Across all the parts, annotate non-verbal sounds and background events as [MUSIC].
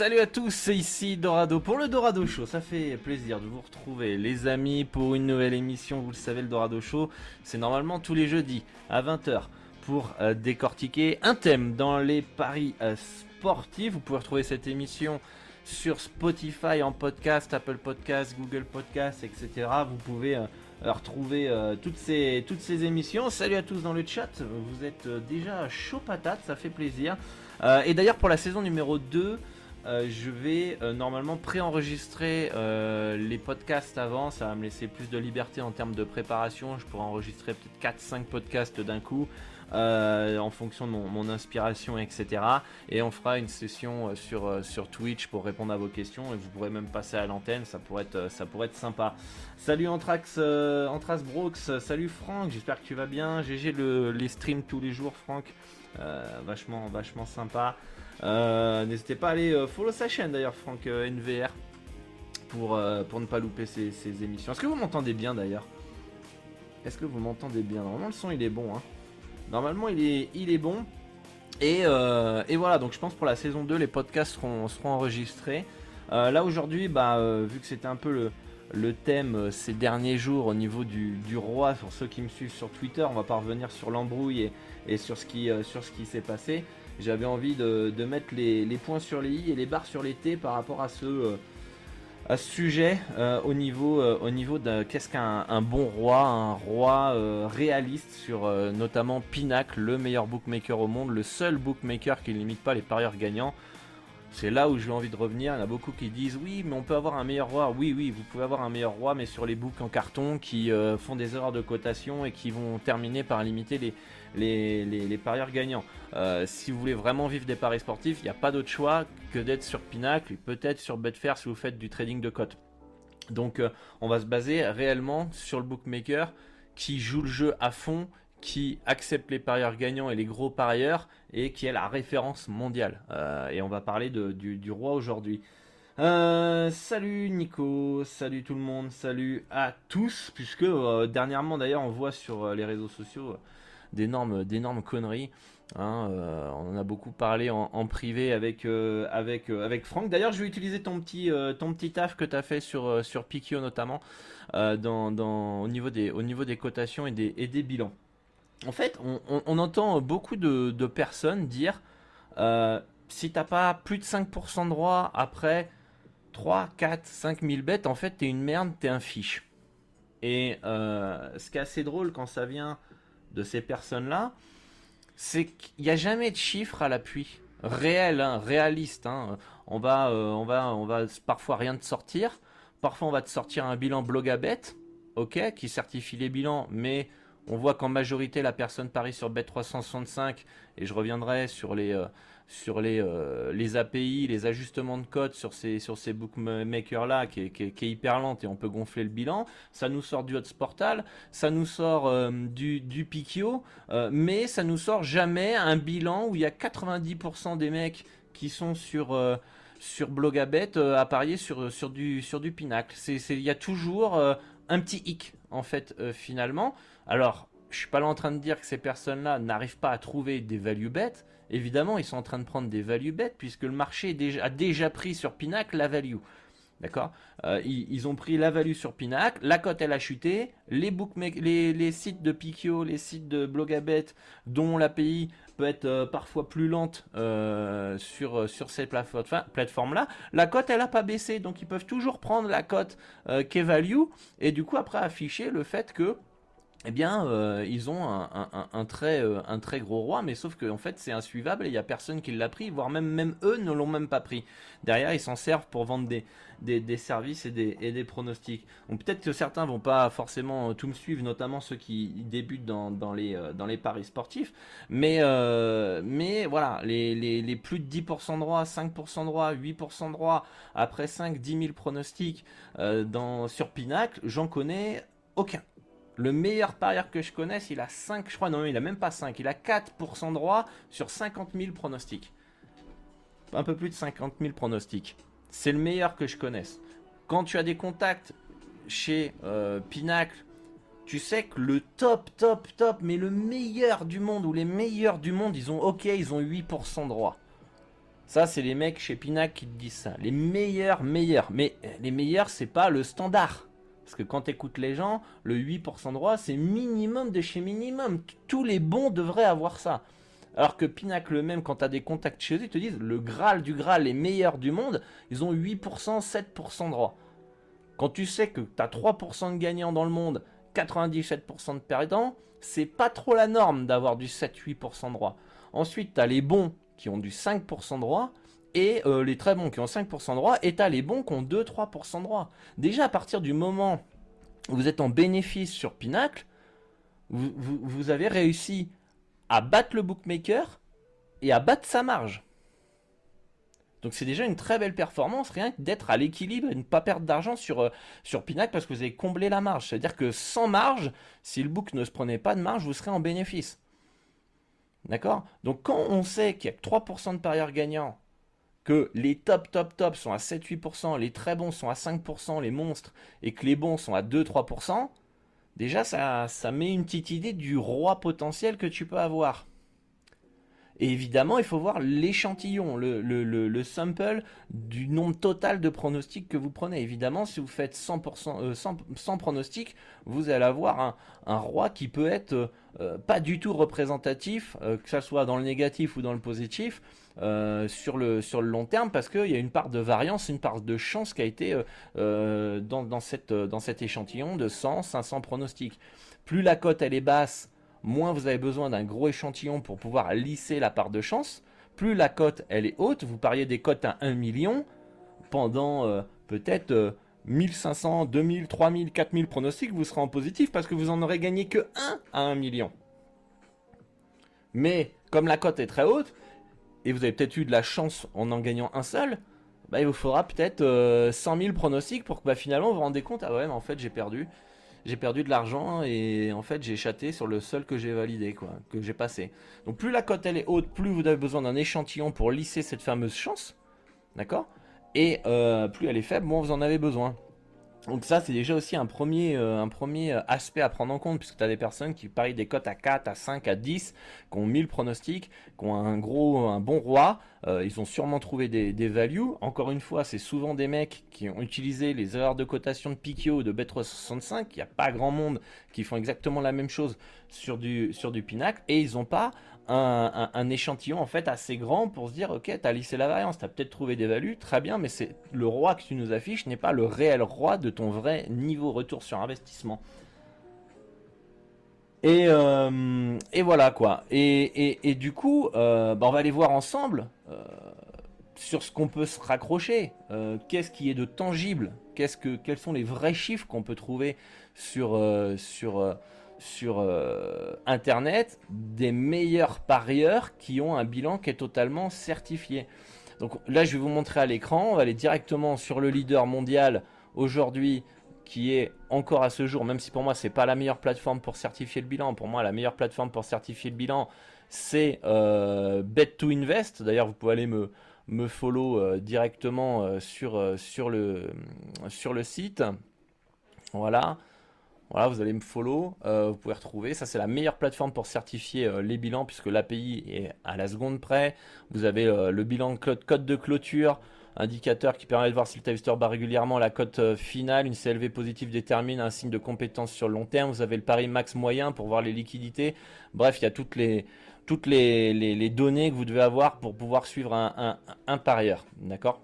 salut à tous, c'est ici Dorado pour le Dorado Show. Ça fait plaisir de vous retrouver, les amis, pour une nouvelle émission. Vous le savez, le Dorado Show, c'est normalement tous les jeudis à 20h pour euh, décortiquer un thème dans les paris euh, sportifs. Vous pouvez retrouver cette émission sur Spotify en podcast, Apple Podcast, Google Podcast, etc. Vous pouvez euh, retrouver toutes, ces, émissions. Salut à tous dans le chat, vous êtes déjà chaud patate, ça fait plaisir. Et d'ailleurs pour la saison numéro 2, euh, je vais euh, normalement préenregistrer euh, les podcasts avant, ça va me laisser plus de liberté en termes de préparation. Je pourrais enregistrer peut-être 4-5 podcasts d'un coup euh, en fonction de mon, inspiration, etc. Et on fera une session sur, sur Twitch pour répondre à vos questions et vous pourrez même passer à l'antenne, ça, pourrait être, ça pourrait être sympa. Salut Anthrax, Anthrax Brooks, salut Franck, j'espère que tu vas bien. GG le, les streams tous les jours, Franck. Vachement, vachement sympa. Euh, N'hésitez pas à aller euh, follow sa chaîne d'ailleurs, Franck euh, NVR, pour, pour ne pas louper ces émissions. Est-ce que vous m'entendez bien d'ailleurs? Est-ce que vous m'entendez bien? Normalement, le son il est bon. Hein. Normalement, il est, il est bon. Et, et voilà, donc je pense pour la saison 2, les podcasts seront, enregistrés. Là aujourd'hui, bah, vu que c'était un peu le, le thème ces derniers jours au niveau du, du roi, pour ceux qui me suivent sur Twitter, on va pas revenir sur l'embrouille et, et sur ce qui, sur ce qui s'est passé. J'avais envie de, mettre les, points sur les i et les barres sur les t par rapport à ce, euh, sujet euh, au niveau, euh, au niveau de qu'est-ce qu'un un bon roi, un roi réaliste sur notamment Pinacle, le meilleur bookmaker au monde, le seul bookmaker qui ne limite pas les parieurs gagnants. C'est là où j'ai envie de revenir. Il y en a beaucoup qui disent oui, mais on peut avoir un meilleur roi. Oui, oui, vous pouvez avoir un meilleur roi, mais sur les books en carton qui font des erreurs de cotation et qui vont terminer par limiter les, les, parieurs gagnants. Euh, si vous voulez vraiment vivre des paris sportifs, il n'y a pas d'autre choix que d'être sur Pinacle et peut-être sur Betfair si vous faites du trading de cote. Donc euh, on va se baser réellement sur le bookmaker qui joue le jeu à fond, qui accepte les parieurs gagnants et les gros parieurs et qui est la référence mondiale. Euh, et on va parler de, du, roi aujourd'hui. Salut Nico, salut tout le monde, salut à tous, puisque dernièrement d'ailleurs on voit sur les réseaux sociaux d'énormes, d'énormes conneries. Hein, euh, on en a beaucoup parlé en, privé avec, euh, avec, euh, avec Franck. D'ailleurs, je vais utiliser ton petit, ton petit taf que tu as fait sur, sur Pikio notamment dans, dans, au, niveau des, au niveau des cotations et des, et des bilans. En fait, on, on- entend beaucoup de, de personnes dire si t'as pas plus de 5% de droit après 3, 4, 5 000 bêtes, en fait, t'es une merde, t'es un fiche. Et ce qui est assez drôle quand ça vient de ces personnes-là, c'est qu'il n'y a jamais de chiffres à l'appui. Réel, hein, réaliste. hein. On, va, euh, on, va, on va parfois rien te sortir. Parfois, on va te sortir un bilan blog à bête, ok, qui certifie les bilans, mais on voit qu'en majorité, la personne parie sur Bet365, et je reviendrai sur les, euh, sur les, euh, les API, les ajustements de code sur ces, sur ces bookmakers-là, qui, est- qui est- hyper lente, et on peut gonfler le bilan. Ça nous sort du Hotsportal, ça nous sort euh, du, du euh, mais ça nous sort jamais un bilan où il y a 90% des mecs qui sont sur... sur Blogabet à parier sur, sur, du, sur du Pinacle. C'est- Il y a toujours un petit hic, en fait, finalement. Alors, je suis pas là en train de dire que ces personnes-là n'arrivent pas à trouver des value bets. Évidemment, ils sont en train de prendre des value bets puisque le marché est a déjà pris sur Pinacle la value. D'accord? Euh, ils, ont pris la value sur Pinacle, la cote elle a chuté, les, sites de Pikio, les sites de Blogabet, dont l'API peut être euh, parfois plus lente euh, sur, ces plateformes-là, la cote elle n'a pas baissé, donc ils peuvent toujours prendre la cote qui value. Et du coup après afficher le fait que eh bien, euh, ils ont un, très, euh, un très gros roi, mais sauf qu'en en fait, c'est insuivable et il n'y a personne qui l'a pris, voire même, eux ne l'ont même pas pris. Derrière, ils s'en servent pour vendre des, services et des, et des pronostics. Donc peut-être que certains vont pas forcément tout me suivre, notamment ceux qui débutent dans, les, euh, paris sportifs, mais, mais voilà, les, les, plus de 10% de droit, 5% de droit, 8% de droit, après 5, 10 000 pronostics dans, sur Pinacle, j'en connais aucun. Le meilleur parieur que je connaisse, il a 5, je crois, non, il a même pas 5, il a 4% droit sur 50 000 pronostics. Un peu plus de 50 000 pronostics. C'est le meilleur que je connaisse. Quand tu as des contacts chez euh, Pinacle, tu sais que le top, top, top, mais le meilleur du monde ou les meilleurs du monde, ils ont ok, ils ont 8% droit. Ça, c'est les mecs chez Pinacle qui te disent ça. Les meilleurs, meilleurs. Mais les meilleurs, c'est pas le standard. Parce que quand tu écoutes les gens, le 8% droit, c'est minimum de chez minimum. Tous les bons devraient avoir ça. Alors que Pinacle même, quand tu as des contacts chez eux, ils te disent le Graal du Graal, les meilleurs du monde, ils ont 8%, 7% droit. Quand tu sais que tu as 3% de gagnants dans le monde, 97% de perdants, c'est pas trop la norme d'avoir du 7-8% droit. Ensuite, tu as les bons qui ont du 5% droit, et euh, les très bons qui ont 5% de droit, et t'as les bons qui ont 2-3% de droit. Déjà à partir du moment où vous êtes en bénéfice sur Pinacle, vous, avez réussi à battre le bookmaker et à battre sa marge. Donc c'est déjà une très belle performance, rien que d'être à l'équilibre et ne pas perdre d'argent sur, euh, sur Pinacle parce que vous avez comblé la marge. C'est-à-dire que sans marge, si le book ne se prenait pas de marge, vous serez en bénéfice. D'accord? Donc quand on sait qu'il y a 3% de parieurs gagnants que les top, top, top sont à 7-8%, les très bons sont à 5%, les monstres, et que les bons sont à 2-3%, déjà ça, ça met une petite idée du roi potentiel que tu peux avoir. Et évidemment, il faut voir l'échantillon, le, le, sample du nombre total de pronostics que vous prenez. Évidemment, si vous faites 100%, 100, euh, pronostics, vous allez avoir un, roi qui peut être euh, pas du tout représentatif, euh, que ce soit dans le négatif ou dans le positif, sur, le, sur le long terme, parce qu'il y a une part de variance, une part de chance qui a été dans, dans, cette, dans cet échantillon de 100, 500 pronostics. Plus la cote elle est basse, moins vous avez besoin d'un gros échantillon pour pouvoir lisser la part de chance. Plus la cote elle est haute, vous pariez des cotes à 1 million pendant euh, peut-être 1500, 2000, 3000, 4000 pronostics, vous serez en positif parce que vous en aurez gagné que 1 à 1 million. Mais comme la cote est très haute, et vous avez peut-être eu de la chance en en gagnant un seul, bah, il vous faudra peut-être 100 euh, 000 pronostics pour que bah, finalement vous vous rendez compte, ah ouais, mais en fait j'ai perdu j'ai perdu de l'argent et en fait j'ai chaté sur le seul que j'ai validé, quoi, que j'ai passé. Donc plus la cote elle est haute, plus vous avez besoin d'un échantillon pour lisser cette fameuse chance, d'accord? Et euh, plus elle est faible, moins vous en avez besoin. Donc ça, c'est déjà aussi un premier, euh, euh, aspect à prendre en compte, puisque tu as des personnes qui parient des cotes à 4, à 5, à 10, qui ont 1000 pronostics, qui ont un gros, un bon roi. Euh, ils ont sûrement trouvé des, values. Encore une fois, c'est souvent des mecs qui ont utilisé les erreurs de cotation de Pikio ou de Bet365. Il n'y a pas grand monde qui font exactement la même chose sur du, sur du Pinacle. Et ils n'ont pas un, échantillon en fait assez grand pour se dire ok t'as lissé la variance, t'as peut-être trouvé des values, très bien, mais c'est le roi que tu nous affiches n'est pas le réel roi de ton vrai niveau retour sur investissement. Et, euh, voilà quoi. Et, du coup, euh, bah, on va aller voir ensemble euh, sur ce qu'on peut se raccrocher. Qu'est-ce qui est de tangible? Qu'est-ce que, Quels sont les vrais chiffres qu'on peut trouver sur sur euh, Internet des meilleurs parieurs qui ont un bilan qui est totalement certifié. Donc là, je vais vous montrer à l'écran. On va aller directement sur le leader mondial aujourd'hui qui est encore à ce jour, même si pour moi c'est pas la meilleure plateforme pour certifier le bilan. Pour moi, la meilleure plateforme pour certifier le bilan, c'est euh, Bet2Invest. D'ailleurs, vous pouvez aller me, me follow euh, directement sur, sur, le, sur le site. Voilà. Voilà, vous allez me follow, euh, vous pouvez retrouver. Ça, c'est la meilleure plateforme pour certifier euh, les bilans puisque l'API est à la seconde près. Vous avez euh, le bilan code, code de clôture, indicateur qui permet de voir si le twister bat régulièrement la cote finale. Une CLV positive détermine un signe de compétence sur le long terme. Vous avez le pari max moyen pour voir les liquidités. Bref, il y a toutes les, données que vous devez avoir pour pouvoir suivre un, un parieur. D'accord?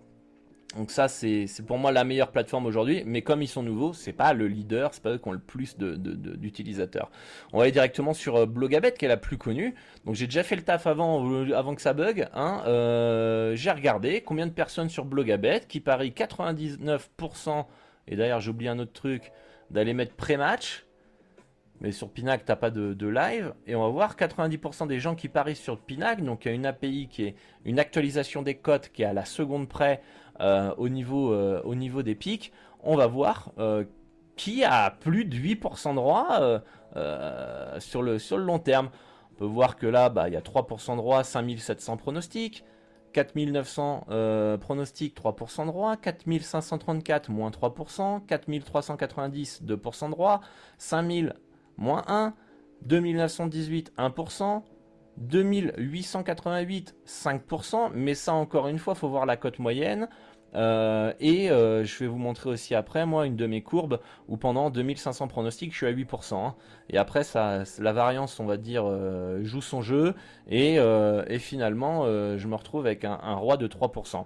Donc ça, c'est pour moi la meilleure plateforme aujourd'hui. Mais comme ils sont nouveaux, c'est pas le leader, c'est pas eux qui ont le plus d'utilisateurs. On va aller directement sur euh, Blogabet, qui est la plus connue. Donc j'ai déjà fait le taf avant, euh, que ça bug. Hein. Euh, j'ai regardé combien de personnes sur Blogabet qui parient 99%. Et d'ailleurs, j'ai oublié un autre truc, d'aller mettre pré-match. Mais sur Pinac, t'as pas de, de, live. Et on va voir 90% des gens qui parient sur Pinac. Donc il y a une API qui est une actualisation des cotes qui est à la seconde près au, niveau, euh, au niveau des pics, on va voir euh, qui a plus de 8% de droit sur, le, long terme. On peut voir que là, bah, il y a 3% de droit, 5700 pronostics. 4900 pronostics, 3% de droit, 4534, moins 3%, 4390, 2% de droit, 5000, moins 1, 2918, 1%, 2888, 5%, mais ça encore une fois, faut voir la cote moyenne. Euh, et euh, je vais vous montrer aussi après, moi, une de mes courbes où pendant 2500 pronostics, je suis à 8%. Hein. Et après, ça, la variance, on va dire, euh, joue son jeu. Et, finalement, je me retrouve avec un, roi de 3%.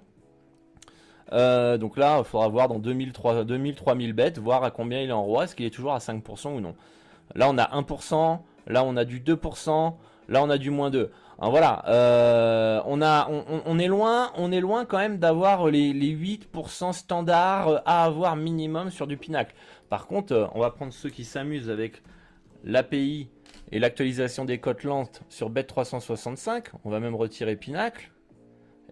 donc là, il faudra voir dans 2000, 3000 bêtes, voir à combien il est en roi, est-ce qu'il est toujours à 5% ou non. Là, on a 1%, là, on a du 2%, là, on a du moins 2. Hein, voilà, euh, on, est loin, on est loin quand même d'avoir les, 8% standards à avoir minimum sur du Pinacle. Par contre, euh, on va prendre ceux qui s'amusent avec l'API et l'actualisation des cotes lentes sur Bet365. On va même retirer Pinacle.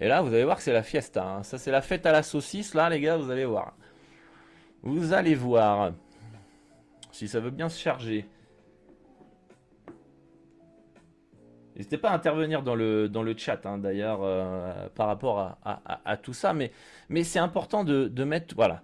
Et là, vous allez voir que c'est la fiesta. Hein. Ça, c'est la fête à la saucisse, là, les gars, vous allez voir. Vous allez voir. Si ça veut bien se charger. N'hésitez pas à intervenir dans le, chat, hein, d'ailleurs, euh, par rapport à, tout ça. Mais, c'est important de, mettre... Voilà.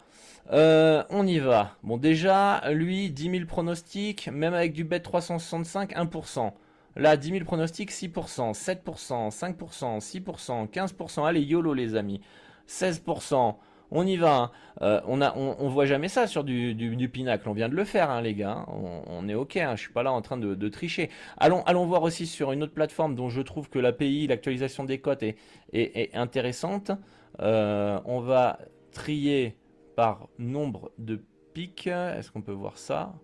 Euh, on y va. Bon, déjà, lui, 10 000 pronostics, même avec du bet 365, 1%. Là, 10 000 pronostics, 6%, 7%, 5%, 6%, 15%. Allez, YOLO, les amis. 16% on y va. Hein. Euh, on, a, voit jamais ça sur du, pinacle. On vient de le faire, hein, les gars. On, est ok. Hein. Je suis pas là en train de, tricher. Allons, allons voir aussi sur une autre plateforme dont je trouve que l'API, l'actualisation des cotes est, est, intéressante. Euh, on va trier par nombre de pics. Est-ce qu'on peut voir ça?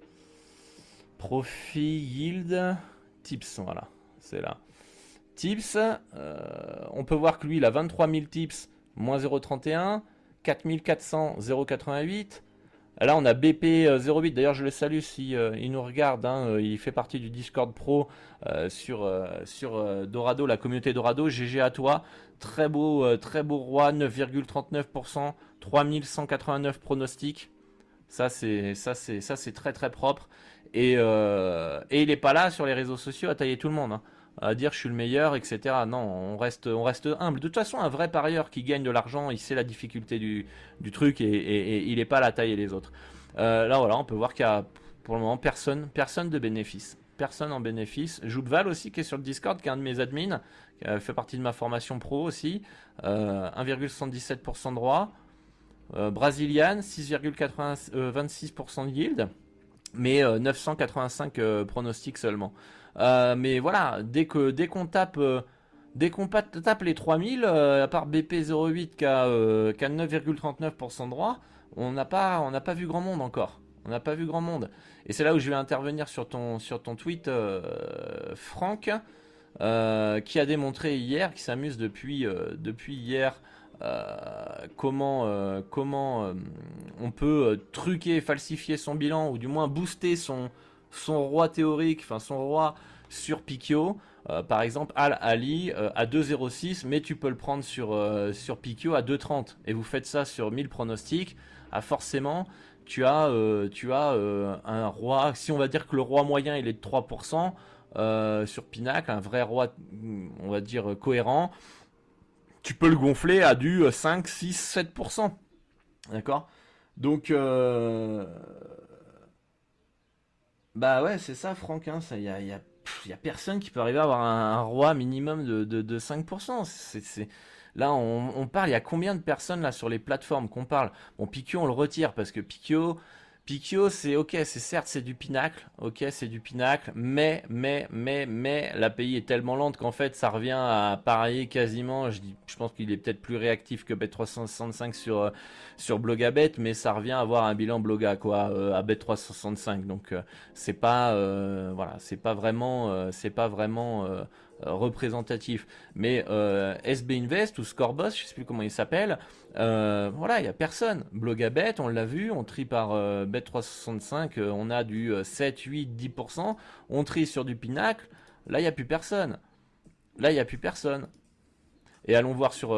Profit, yield, tips. Voilà, c'est là. Tips. Euh, on peut voir que lui, il a 23 000 tips, moins 0,31. 4400 088. Là, on a BP 08. D'ailleurs, je le salue si euh, il nous regarde. Hein, euh, il fait partie du Discord Pro euh, sur sur Dorado, la communauté Dorado. GG à toi. Très beau, très beau roi, 9,39%, 3189 pronostics. Ça c'est ça c'est ça c'est très très propre. Et, et il est pas là sur les réseaux sociaux à tailler tout le monde. Hein à dire je suis le meilleur, etc. Non, on reste, humble. De toute façon, un vrai parieur qui gagne de l'argent, il sait la difficulté du, truc et, il n'est pas à la taille les autres. Euh, là, voilà, on peut voir qu'il y a pour le moment personne, personne de bénéfice. Personne en bénéfice. Val aussi, qui est sur le Discord, qui est un de mes admins, qui fait partie de ma formation pro aussi. 1,77% euh, de droit. Euh, Brasilian, 6,26% de yield mais 985 pronostics seulement. Euh, mais voilà, dès que dès qu'on tape euh, dès qu'on tape les 3000, euh, à part BP08 qui a, 9,39% de droit, on n'a pas on pas vu grand monde encore. On n'a pas vu grand monde. Et c'est là où je vais intervenir sur ton sur ton tweet, Franck, qui a démontré hier, qui s'amuse depuis depuis hier. comment comment on peut truquer, falsifier son bilan ou du moins booster son son roi théorique, enfin son roi sur Pikio. Euh, par exemple, Al Ali euh, à 2,06, mais tu peux le prendre sur, euh, Pikio à 2,30. Et vous faites ça sur 1000 pronostics. Ah, forcément, tu as, tu as un roi. Si on va dire que le roi moyen il est de 3%, sur Pinacle, un vrai roi, on va dire, cohérent, tu peux le gonfler à du 5, 6, 7%. D'accord? Donc, bah ouais, c'est ça, Franck. Il hein, y, a, y, a, personne qui peut arriver à avoir un, roi minimum de, de, 5%. C'est, Là, on, parle, il y a combien de personnes là sur les plateformes qu'on parle? Bon, Pikio, on le retire parce que Pikio, Pikio, c'est ok, c'est certes c'est du pinacle, ok, c'est du pinacle, mais mais mais mais l'API est tellement lente qu'en fait ça revient à parier quasiment. Je pense qu'il est peut-être plus réactif que Bet365 sur euh, sur Blogabet, mais ça revient à avoir un bilan Bloga quoi euh, à Bet365. Donc euh, c'est pas voilà, c'est pas vraiment c'est pas vraiment représentatif. Mais euh, SB Invest ou Scoreboss, je sais plus comment il s'appelle, euh, voilà, il y a personne. Blogabet, on l'a vu, on trie par Bet365, on a du 7, 8, 10%, on trie sur du Pinacle, là il n'y a plus personne. Là il n'y a plus personne. Et allons voir sur,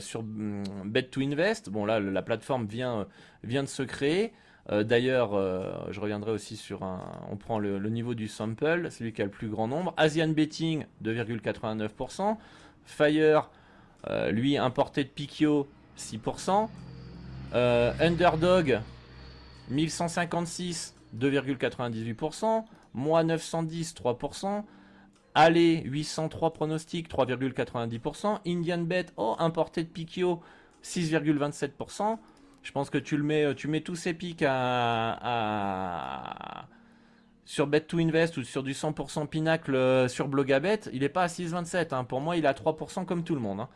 sur mm, Bet2Invest, bon là la plateforme vient, vient de se créer. Euh, d'ailleurs, euh, je reviendrai aussi sur un. On prend le, niveau du sample, celui qui a le plus grand nombre. Asian Betting, 2,89%. Fire, euh, lui, importé de Pikio, 6%. Underdog, 1156, 2,98%. Moi, 910, 3%. Aller, 803 pronostics, 3,90%. Indian Bet, oh, importé de Pikio, 6,27%. Je pense que tu le mets, tu mets tous ces pics à, sur Bet2Invest ou sur du 100% Pinacle euh, sur Blogabet, il n'est pas à 6,27. Hein. Pour moi, il est à 3% comme tout le monde. Hein.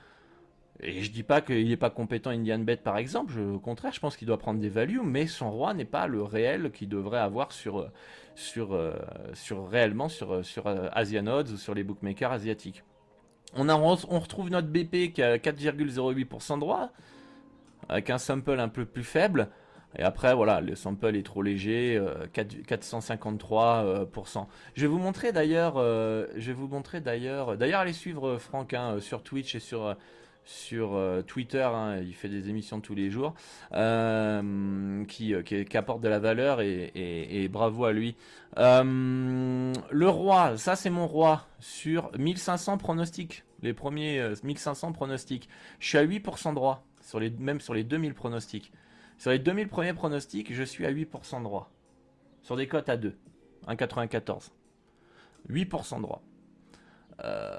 Et je dis pas qu'il n'est pas compétent Indian Bet par exemple, au contraire, je pense qu'il doit prendre des values, mais son roi n'est pas le réel qu'il devrait avoir sur, euh, sur réellement sur, sur euh, Asian Odds ou sur les bookmakers asiatiques. On, a, on retrouve notre BP qui a 4,08% de droit avec un sample un peu plus faible. Et après, voilà, le sample est trop léger, 453%. Euh, euh, je vais vous montrer d'ailleurs, euh, je vais vous montrer d'ailleurs, d'ailleurs allez suivre Franck hein, sur Twitch et sur sur Twitter, hein, il fait des émissions tous les jours, qui, qui, apportent de la valeur et, et bravo à lui. le roi, ça c'est mon roi sur 1500 pronostics, les premiers 1500 pronostics. Je suis à 8% droit sur les, même sur les 2000 pronostics. Sur les 2000 premiers pronostics, je suis à 8% de droit. Sur des cotes à 2, 1,94. 8% de droit. Euh,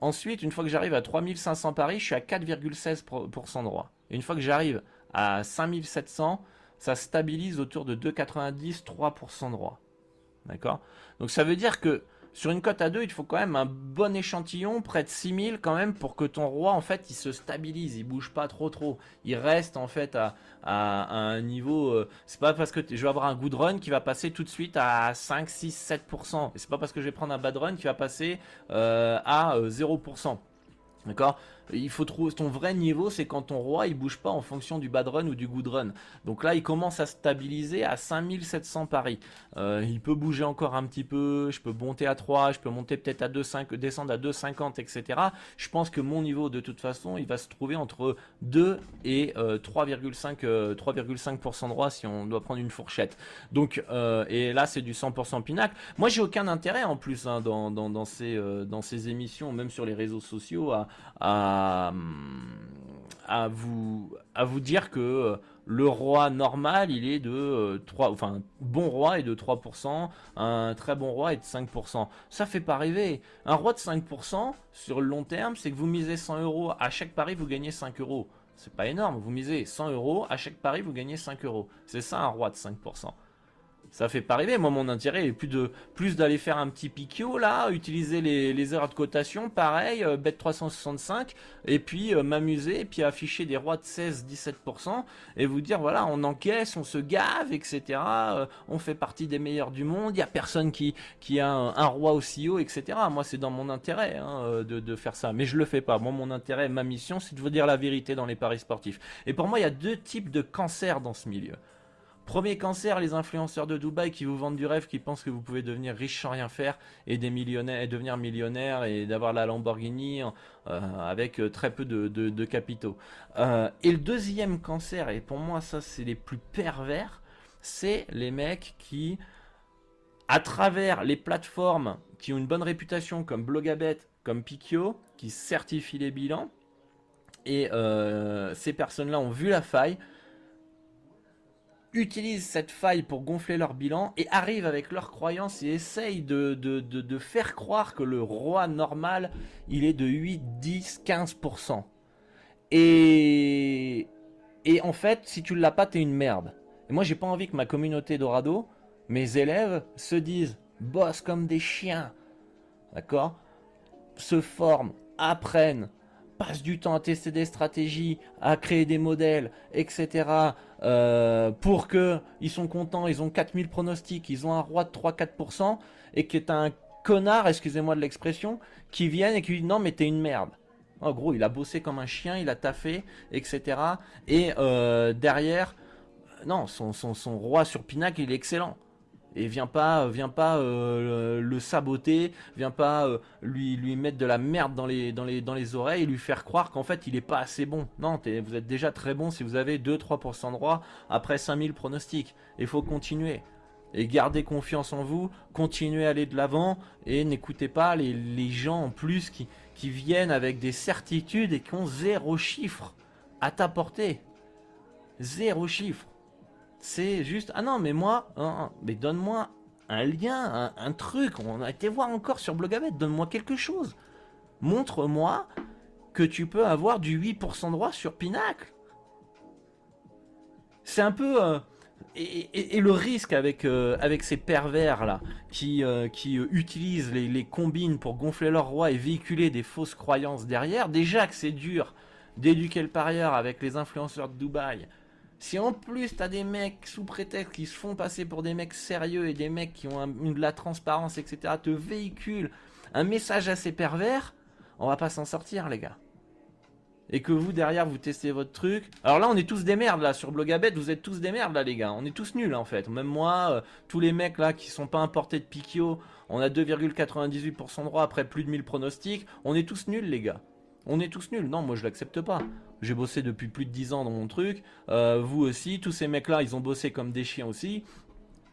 ensuite, une fois que j'arrive à 3500 paris, je suis à 4,16% de droit. Et une fois que j'arrive à 5700, ça stabilise autour de 2,90, 3% de droit. D'accord? Donc ça veut dire que sur une cote à 2, il faut quand même un bon échantillon, près de 6000 quand même, pour que ton roi, en fait, il se stabilise, il bouge pas trop trop. Il reste, en fait, à, un niveau... Euh, c'est pas parce que je vais avoir un good run qui va passer tout de suite à 5, 6, 7%. Et c'est pas parce que je vais prendre un bad run qui va passer euh, à 0%. Euh, D'accord? Il faut trouver ton vrai niveau, c'est quand ton roi il bouge pas en fonction du bad run ou du good run. Donc là, il commence à stabiliser à 5700 paris. Euh, il peut bouger encore un petit peu, je peux monter à 3, je peux monter peut-être à 2,5, descendre à 2,50, etc. Je pense que mon niveau, de toute façon, il va se trouver entre 2 et 3,5 euh, 3,5% euh, droit si on doit prendre une fourchette. Donc, et là, c'est du 100% pinacle. Moi, j'ai aucun intérêt en plus hein, dans, ces, émissions, même sur les réseaux sociaux, à à, vous, à vous dire que le roi normal, il est de 3, euh, enfin, bon roi est de 3%, un très bon roi est de 5%. Ça fait pas rêver. Un roi de 5% sur le long terme, c'est que vous misez 100 euros, à chaque pari vous gagnez 5 euros. C'est pas énorme, vous misez 100 euros, à chaque pari vous gagnez 5 euros. C'est ça un roi de 5% ça fait pas rêver. Moi, mon intérêt est plus de plus d'aller faire un petit piquio là, utiliser les, les erreurs de cotation, pareil, euh, bet 365, et puis euh, m'amuser, et puis afficher des rois de 16-17%, et vous dire voilà, on encaisse, on se gave, etc. Euh, on fait partie des meilleurs du monde. Il y a personne qui qui a un, roi aussi haut, etc. Moi, c'est dans mon intérêt hein, de, de faire ça, mais je le fais pas. Moi, mon intérêt, ma mission, c'est de vous dire la vérité dans les paris sportifs. Et pour moi, il y a deux types de cancers dans ce milieu. Premier cancer, les influenceurs de Dubaï qui vous vendent du rêve, qui pensent que vous pouvez devenir riche sans rien faire et des millionnaires devenir millionnaire et d'avoir la Lamborghini euh, avec euh, très peu de, capitaux. Euh, et le deuxième cancer, et pour moi ça c'est les plus pervers, c'est les mecs qui, à travers les plateformes qui ont une bonne réputation comme Blogabet, comme Pikio, qui certifient les bilans, et ces personnes-là ont vu la faille, utilisent cette faille pour gonfler leur bilan et arrivent avec leurs croyances et essayent de, faire croire que le roi normal, il est de 8, 10, 15%. Et, et en fait, si tu l'as pas, t'es une merde. Et moi, j'ai pas envie que ma communauté Dorado, mes élèves, se disent boss comme des chiens. D'accord? Se forment, apprennent, passent du temps à tester des stratégies, à créer des modèles, etc. Euh, pour que ils sont contents, ils ont 4000 pronostics, ils ont un roi de 3-4%, et que t'as un connard, excusez-moi de l'expression, qui viennent et qui dit non mais t'es une merde. En gros, il a bossé comme un chien, il a taffé, etc. Et euh, derrière, non, son, son, roi sur Pinac, il est excellent. Et viens pas, viens pas euh, le saboter, viens pas euh, lui, lui mettre de la merde dans les, oreilles lui faire croire qu'en fait il est pas assez bon. Non, vous êtes déjà très bon si vous avez 2-3% de roi après 5000 pronostics. Il faut continuer. Et gardez confiance en vous, continuez à aller de l'avant et n'écoutez pas les, gens en plus qui, qui viennent avec des certitudes et qui ont zéro chiffre à t'apporter. Zéro chiffre. C'est juste, ah non, mais moi, hein, hein, mais donne-moi un lien, un, truc. On a été voir encore sur Blogabet, donne-moi quelque chose. Montre-moi que tu peux avoir du 8% droit sur Pinacle. C'est un peu. Euh, et, le risque avec, euh, avec ces pervers là qui, qui euh, utilisent les, les, combines pour gonfler leur roi et véhiculer des fausses croyances derrière, déjà que c'est dur d'éduquer le parieur avec les influenceurs de Dubaï. Si en plus t'as des mecs sous prétexte qui se font passer pour des mecs sérieux et des mecs qui ont de la transparence, etc., te véhiculent un message assez pervers, on va pas s'en sortir, les gars et que vous derrière vous testez votre truc. Alors là on est tous des merdes là sur Blogabet, vous êtes tous des merdes là les gars, on est tous nuls en fait. Même moi, euh, tous les mecs là qui sont pas importés de Pikio, on a 2,98% de droit après plus de 1000 pronostics, on est tous nuls les gars. On est tous nuls. Non, moi je l'accepte pas. J'ai bossé depuis plus de 10 ans dans mon truc. Euh, vous aussi, tous ces mecs là, ils ont bossé comme des chiens aussi.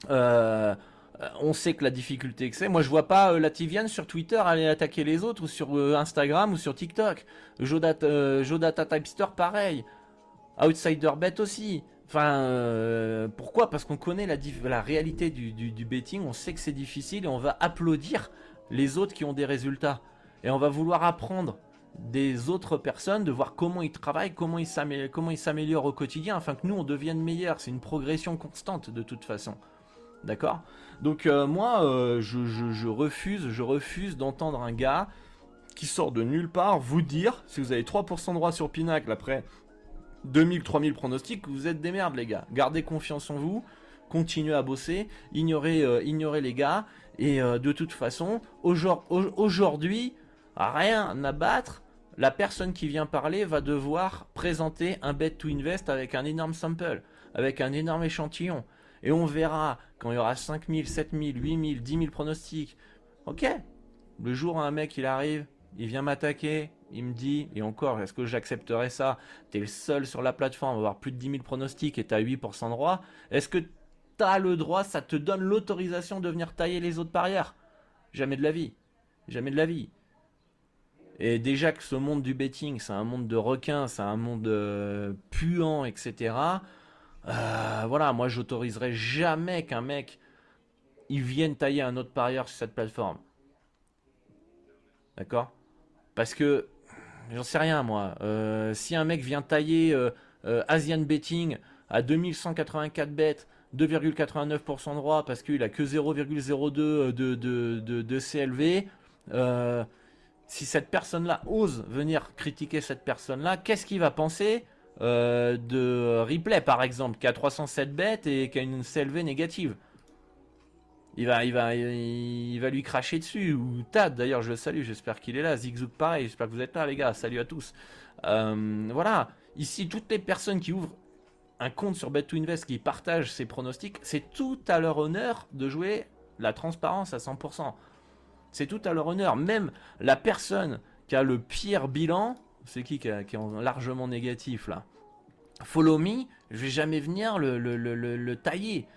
Euh, euh, on sait que la difficulté que c'est. Moi, je vois pas euh, sur Twitter aller attaquer les autres, ou sur euh, Instagram, ou sur TikTok. Jodata, Jodata Typester, pareil. Outsider Bet aussi. Enfin, pourquoi? Parce qu'on connaît la, réalité du, betting, on sait que c'est difficile et on va applaudir les autres qui ont des résultats. Et on va vouloir apprendre des autres personnes, de voir comment ils travaillent, comment ils s'améliorent au quotidien, afin que nous on devienne meilleurs. C'est une progression constante de toute façon. D'accord? Donc euh, moi, euh, je, refuse, je refuse d'entendre un gars qui sort de nulle part vous dire, si vous avez 3% de droit sur Pinacle après 2000, 3000 pronostics, vous êtes des merdes les gars. Gardez confiance en vous, continuez à bosser, ignorez, euh, les gars, et de toute façon, aujourd'hui, rien à battre. La personne qui vient parler va devoir présenter un bet to invest avec un énorme sample, avec un énorme échantillon. Et on verra quand il y aura 5000, 7000, 8000, 10 000 pronostics. Ok. Le jour où un mec il arrive, il vient m'attaquer, il me dit, et encore, est-ce que j'accepterais ça? T'es le seul sur la plateforme à avoir plus de 10 000 pronostics et t'as 8% de droit. Est-ce que t'as le droit, ça te donne l'autorisation de venir tailler les autres parieurs Jamais de la vie. Jamais de la vie. Et déjà que ce monde du betting, c'est un monde de requins, c'est un monde euh, puant, etc. Euh, voilà, moi j'autoriserai jamais qu'un mec vienne tailler un autre parieur sur cette plateforme. D'accord? Parce que j'en sais rien moi. Euh, si un mec vient tailler Asian Betting à 2184 bêtes, 2,89% de droit parce qu'il a que 0,02 de, de, de, de, CLV. Si cette personne-là ose venir critiquer cette personne-là, qu'est-ce qu'il va penser euh, de replay par exemple qui a 307 bêtes et qui a une CLV négative? Il va, lui cracher dessus. Ou Tad, d'ailleurs, je le salue. J'espère qu'il est là. Zigzoug, pareil. J'espère que vous êtes là, les gars. Salut à tous. Euh, voilà. Ici, toutes les personnes qui ouvrent un compte sur Bet2Invest, qui partagent ses pronostics, c'est tout à leur honneur de jouer la transparence à 100%. C'est tout à leur honneur. Même la personne qui a le pire bilan, c'est qui qui, est largement négatif là? Follow me, je vais jamais venir le, le, tailler.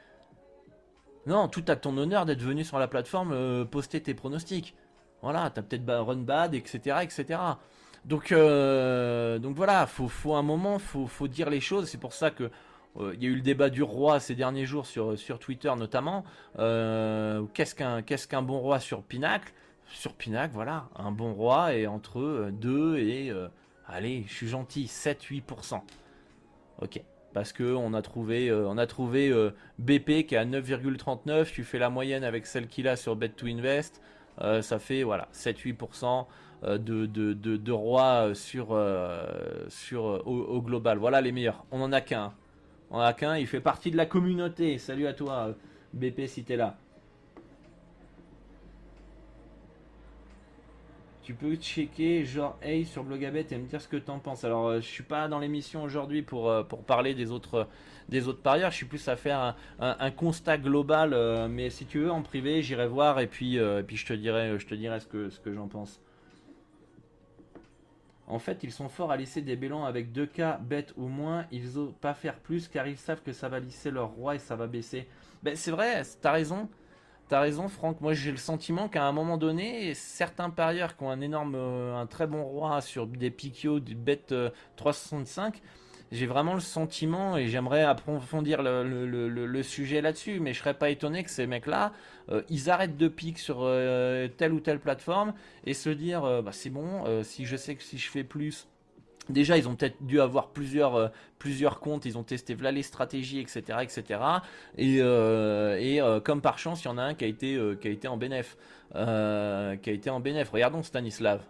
Non, tout à ton honneur d'être venu sur la plateforme euh, poster tes pronostics. Voilà, t'as peut-être run bad, etc. etc. Donc, euh, donc voilà, faut, faut un moment, faut, dire les choses. C'est pour ça que il y a eu le débat du roi ces derniers jours sur, sur Twitter notamment. qu'est-ce qu'un qu'est-ce qu'un bon roi sur Pinacle? Sur Pinac, voilà, un bon roi est entre 2 et allez, je suis gentil, 7-8%. Ok. Parce que on a trouvé, euh, on a trouvé euh, BP qui est à 9,39. Tu fais la moyenne avec celle qu'il a sur Bet 2 Invest. Euh, ça fait voilà 7-8% de, de, de, rois sur, sur, au, global. Voilà les meilleurs. On en a qu'un. En a qu'un. Il fait partie de la communauté. Salut à toi, BP, si t'es là. tu peux checker genre Hey sur Blogabet et me dire ce que t'en penses. Alors euh, je suis pas dans l'émission aujourd'hui pour, euh, pour parler des autres des autres parieurs, je suis plus à faire un, constat global, euh, mais si tu veux en privé, j'irai voir et puis, puis je te dirai ce que j'en pense. En fait, ils sont forts à laisser des bélans avec 2K bêtes ou moins. Ils osent pas faire plus car ils savent que ça va lisser leur roi et ça va baisser. Ben, c'est vrai, t'as raison. T'as raison, Franck. Moi, j'ai le sentiment qu'à un moment donné, certains parieurs qui ont un énorme, euh, un très bon roi sur des piquios, du bet 365, j'ai vraiment le sentiment et j'aimerais approfondir le, sujet là-dessus, mais je serais pas étonné que ces mecs-là, euh, ils arrêtent de pique sur euh, telle ou telle plateforme et se dire, bah, c'est bon, si je sais que si je fais plus, Déjà, ils ont peut-être dû avoir plusieurs, euh, comptes, ils ont testé voilà les stratégies, etc., etc. Et, euh, et euh, comme par chance, il y en a un qui a été, en bénéf, qui a été en bénéf. Regardons Stanislav.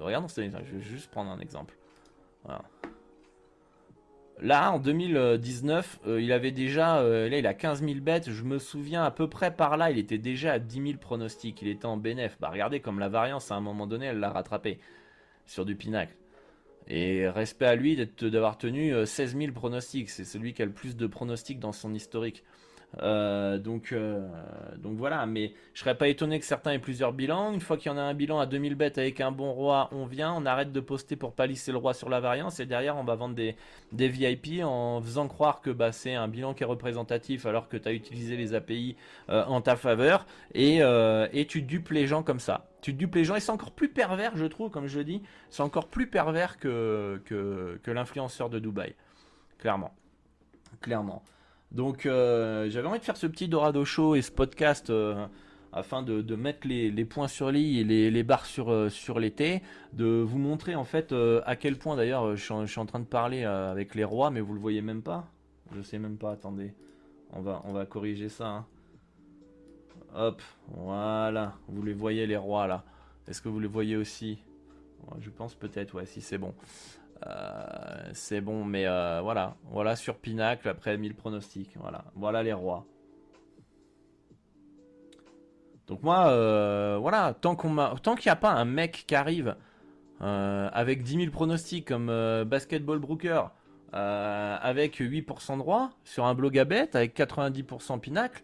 regardons Stanislav. Je vais juste prendre un exemple. Là, en 2019, il avait déjà, là, il a 15 000 bêtes. Je me souviens à peu près par là, il était déjà à 10 000 pronostics. Il était en bénéf. Bah, regardez comme la variance, à un moment donné, elle l'a rattrapé sur du pinacle. Et respect à lui d'avoir tenu 16 euh, 000 pronostics. C'est celui qui a le plus de pronostics dans son historique. Euh, donc, euh, donc voilà, mais je serais pas étonné que certains aient plusieurs bilans. Une fois qu'il y en a un bilan à 2000 bêtes avec un bon roi, on vient, on arrête de poster pour pas lisser le roi sur la variance et derrière on va vendre des, des VIP en faisant croire que bah, c'est un bilan qui est représentatif alors que tu as utilisé les API en ta faveur et, et tu dupes les gens comme ça tu dupes les gens et c'est encore plus pervers, je trouve, comme je le dis, c'est encore plus pervers que, que, l'influenceur de Dubaï. Clairement. Clairement. Donc euh, j'avais envie de faire ce petit Dorado Show et ce podcast euh, afin de, mettre les, points sur l'I et les, barres sur, euh, l'été, de vous montrer en fait à quel point d'ailleurs je, suis en train de parler avec les rois, mais vous le voyez même pas. Je sais même pas, attendez. On va, on va corriger ça. Hein. Hop, voilà. Vous les voyez les rois là. Est-ce que vous les voyez aussi? Je pense peut-être, ouais, si c'est bon. Euh, c'est bon, mais euh, voilà. Voilà sur Pinacle après 1000 pronostics. Voilà. Voilà les rois. Donc moi, euh, voilà, tant qu'on tant qu'il n'y a pas un mec qui arrive avec 10 000 pronostics comme Basketball Brooker, avec 8% de droit sur un blog à bête avec 90% Pinacle,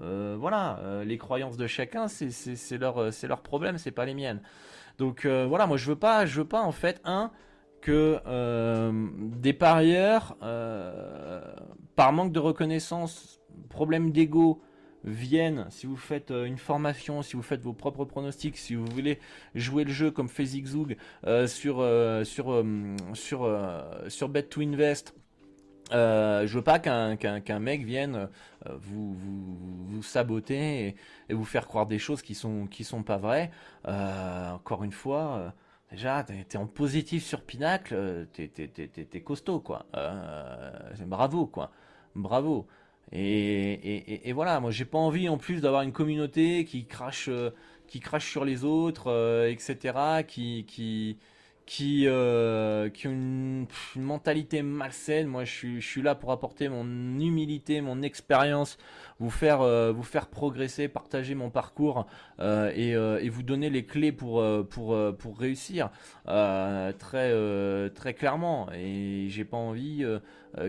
voilà, les croyances de chacun, c'est leur, leur problème, c'est pas les miennes. Donc voilà, moi je veux pas, je veux pas en fait un que des parieurs, par manque de reconnaissance, problème d'ego, viennent, si vous faites une formation, si vous faites vos propres pronostics, si vous voulez jouer le jeu comme fait Zigzug sur, sur, sur, sur Bet to Invest, euh, je veux pas qu'un mec vienne euh, vous, vous, saboter et, vous faire croire des choses qui sont qui sont pas vraies. Euh, encore une fois, euh, déjà t'es es en positif sur Pinacle, t'es es, costaud quoi. bravo quoi, bravo. Et, voilà, moi j'ai pas envie en plus d'avoir une communauté qui crache qui crache sur les autres, etc. Qui qui, euh, qui ont une, mentalité malsaine. Moi, je suis, je suis, là pour apporter mon humilité, mon expérience, vous faire, euh, vous faire progresser, partager mon parcours euh, et, et, vous donner les clés pour, pour, pour réussir très, très clairement. Et j'ai pas envie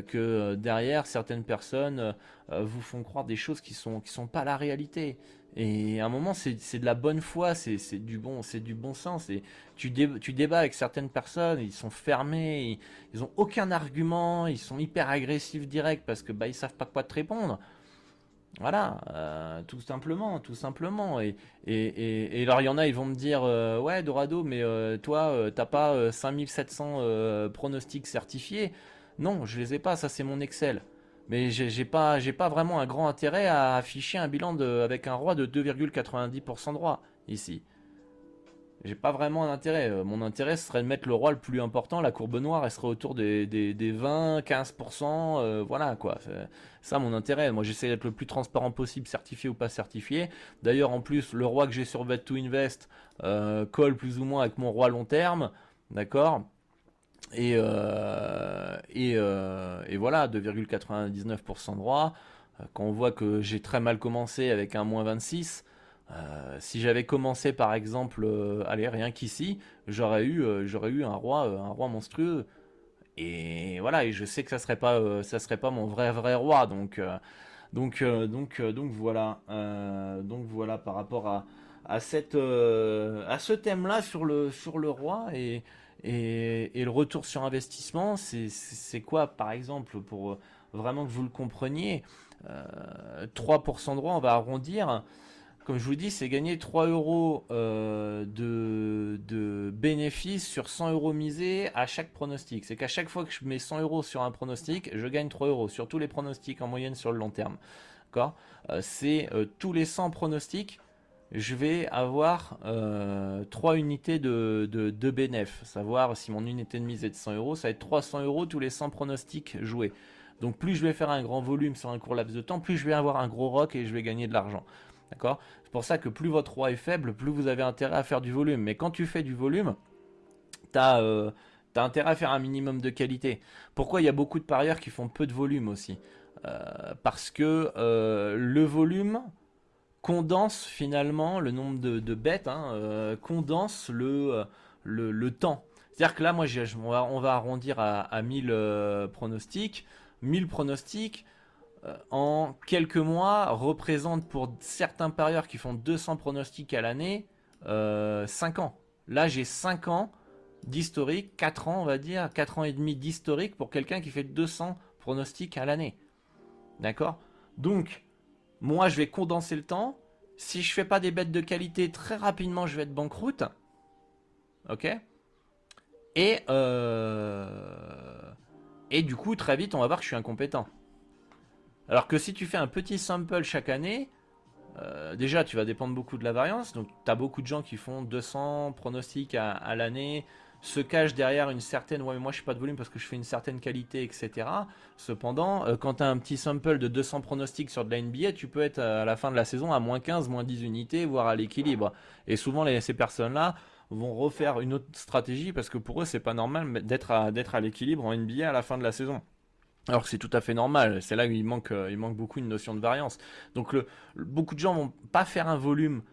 que derrière certaines personnes vous font croire des choses qui sont, qui sont pas la réalité. Et à un moment, c'est de la bonne foi, c'est du bon, c'est du bon sens. Et tu, tu débats avec certaines personnes, ils sont fermés, ils, ont aucun argument, ils sont hyper agressifs direct parce que bah ils savent pas quoi te répondre. Voilà, euh, tout simplement, tout simplement. Et, et, et, alors il y en a, ils vont me dire, euh, ouais Dorado, mais euh, toi, t'as pas 5700 pronostics certifiés? Non, je les ai pas, ça c'est mon Excel. Mais j'ai pas, pas vraiment un grand intérêt à afficher un bilan de, avec un roi de 2,90% de droit ici. j'ai pas vraiment un intérêt. Euh, mon intérêt serait de mettre le roi le plus important. La courbe noire, elle serait autour des, des, 20, 15%. Euh, voilà quoi. Ça mon intérêt. Moi, j'essaie d'être le plus transparent possible, certifié ou pas certifié. D'ailleurs, en plus, le roi que j'ai sur Bet to Invest euh, colle plus ou moins avec mon roi long terme. D'accord? Et, et, et, voilà, 2,99% de roi. Quand on voit que j'ai très mal commencé avec un moins 26, euh, si j'avais commencé par exemple, euh, allez rien qu'ici, j'aurais eu, euh, eu un roi, un roi monstrueux. Et voilà, et je sais que ça serait serait pas mon vrai vrai roi, donc donc donc donc voilà, donc voilà par rapport à à cette à ce thème-là sur le sur le roi et et, le retour sur investissement, c'est quoi par exemple pour vraiment que vous le compreniez, 3% de roi, on va arrondir comme je vous dis, c'est gagner 3 euros euh, de, bénéfices sur 100 euros misés à chaque pronostic. C'est qu'à chaque fois que je mets 100 euros sur un pronostic, je gagne 3 euros sur tous les pronostics en moyenne sur le long terme. Euh, C'est euh, tous les 100 pronostics, je vais avoir 3 unités de, de. Savoir si mon unité de mise est de 100 euros, ça va être 300 euros tous les 100 pronostics joués. Donc plus je vais faire un grand volume sur un court laps de temps, plus je vais avoir un gros rock et je vais gagner de l'argent. D'accord? C'est pour ça que plus votre roi est faible, plus vous avez intérêt à faire du volume. Mais quand tu fais du volume, tu as, euh, intérêt à faire un minimum de qualité. Pourquoi il y a beaucoup de parieurs qui font peu de volume aussi? Euh, Parce que euh, le volume condense finalement le nombre de, bêtes, hein, condense le, le, temps. C'est-à-dire que là, moi, on va, arrondir à, à 1000 pronostics. 1000 pronostics, euh, en quelques mois représente pour certains parieurs qui font 200 pronostics à l'année 5 euh, ans. Là j'ai 5 ans d'historique, 4 ans on va dire, 4 ans et demi d'historique pour quelqu'un qui fait 200 pronostics à l'année. D'accord? Donc, moi je vais condenser le temps. Si je fais pas des bêtes de qualité, très rapidement je vais être banqueroute. Ok? Et, euh, et du coup, très vite, on va voir que je suis incompétent. Alors que si tu fais un petit sample chaque année, euh, déjà tu vas dépendre beaucoup de la variance. Donc tu as beaucoup de gens qui font 200 pronostics à, l'année, se cachent derrière une certaine, ouais mais moi je suis pas de volume parce que je fais une certaine qualité, etc. Cependant, euh, quand tu as un petit sample de 200 pronostics sur de la NBA, tu peux être à la fin de la saison à moins 15, moins 10 unités, voire à l'équilibre. Et souvent ces personnes-là vont refaire une autre stratégie parce que pour eux c'est pas normal d'être à, d'être à l'équilibre en NBA à la fin de la saison. Alors que c'est tout à fait normal. C'est là où il manque, euh, il manque beaucoup une notion de variance. Donc beaucoup de gens vont pas faire un volume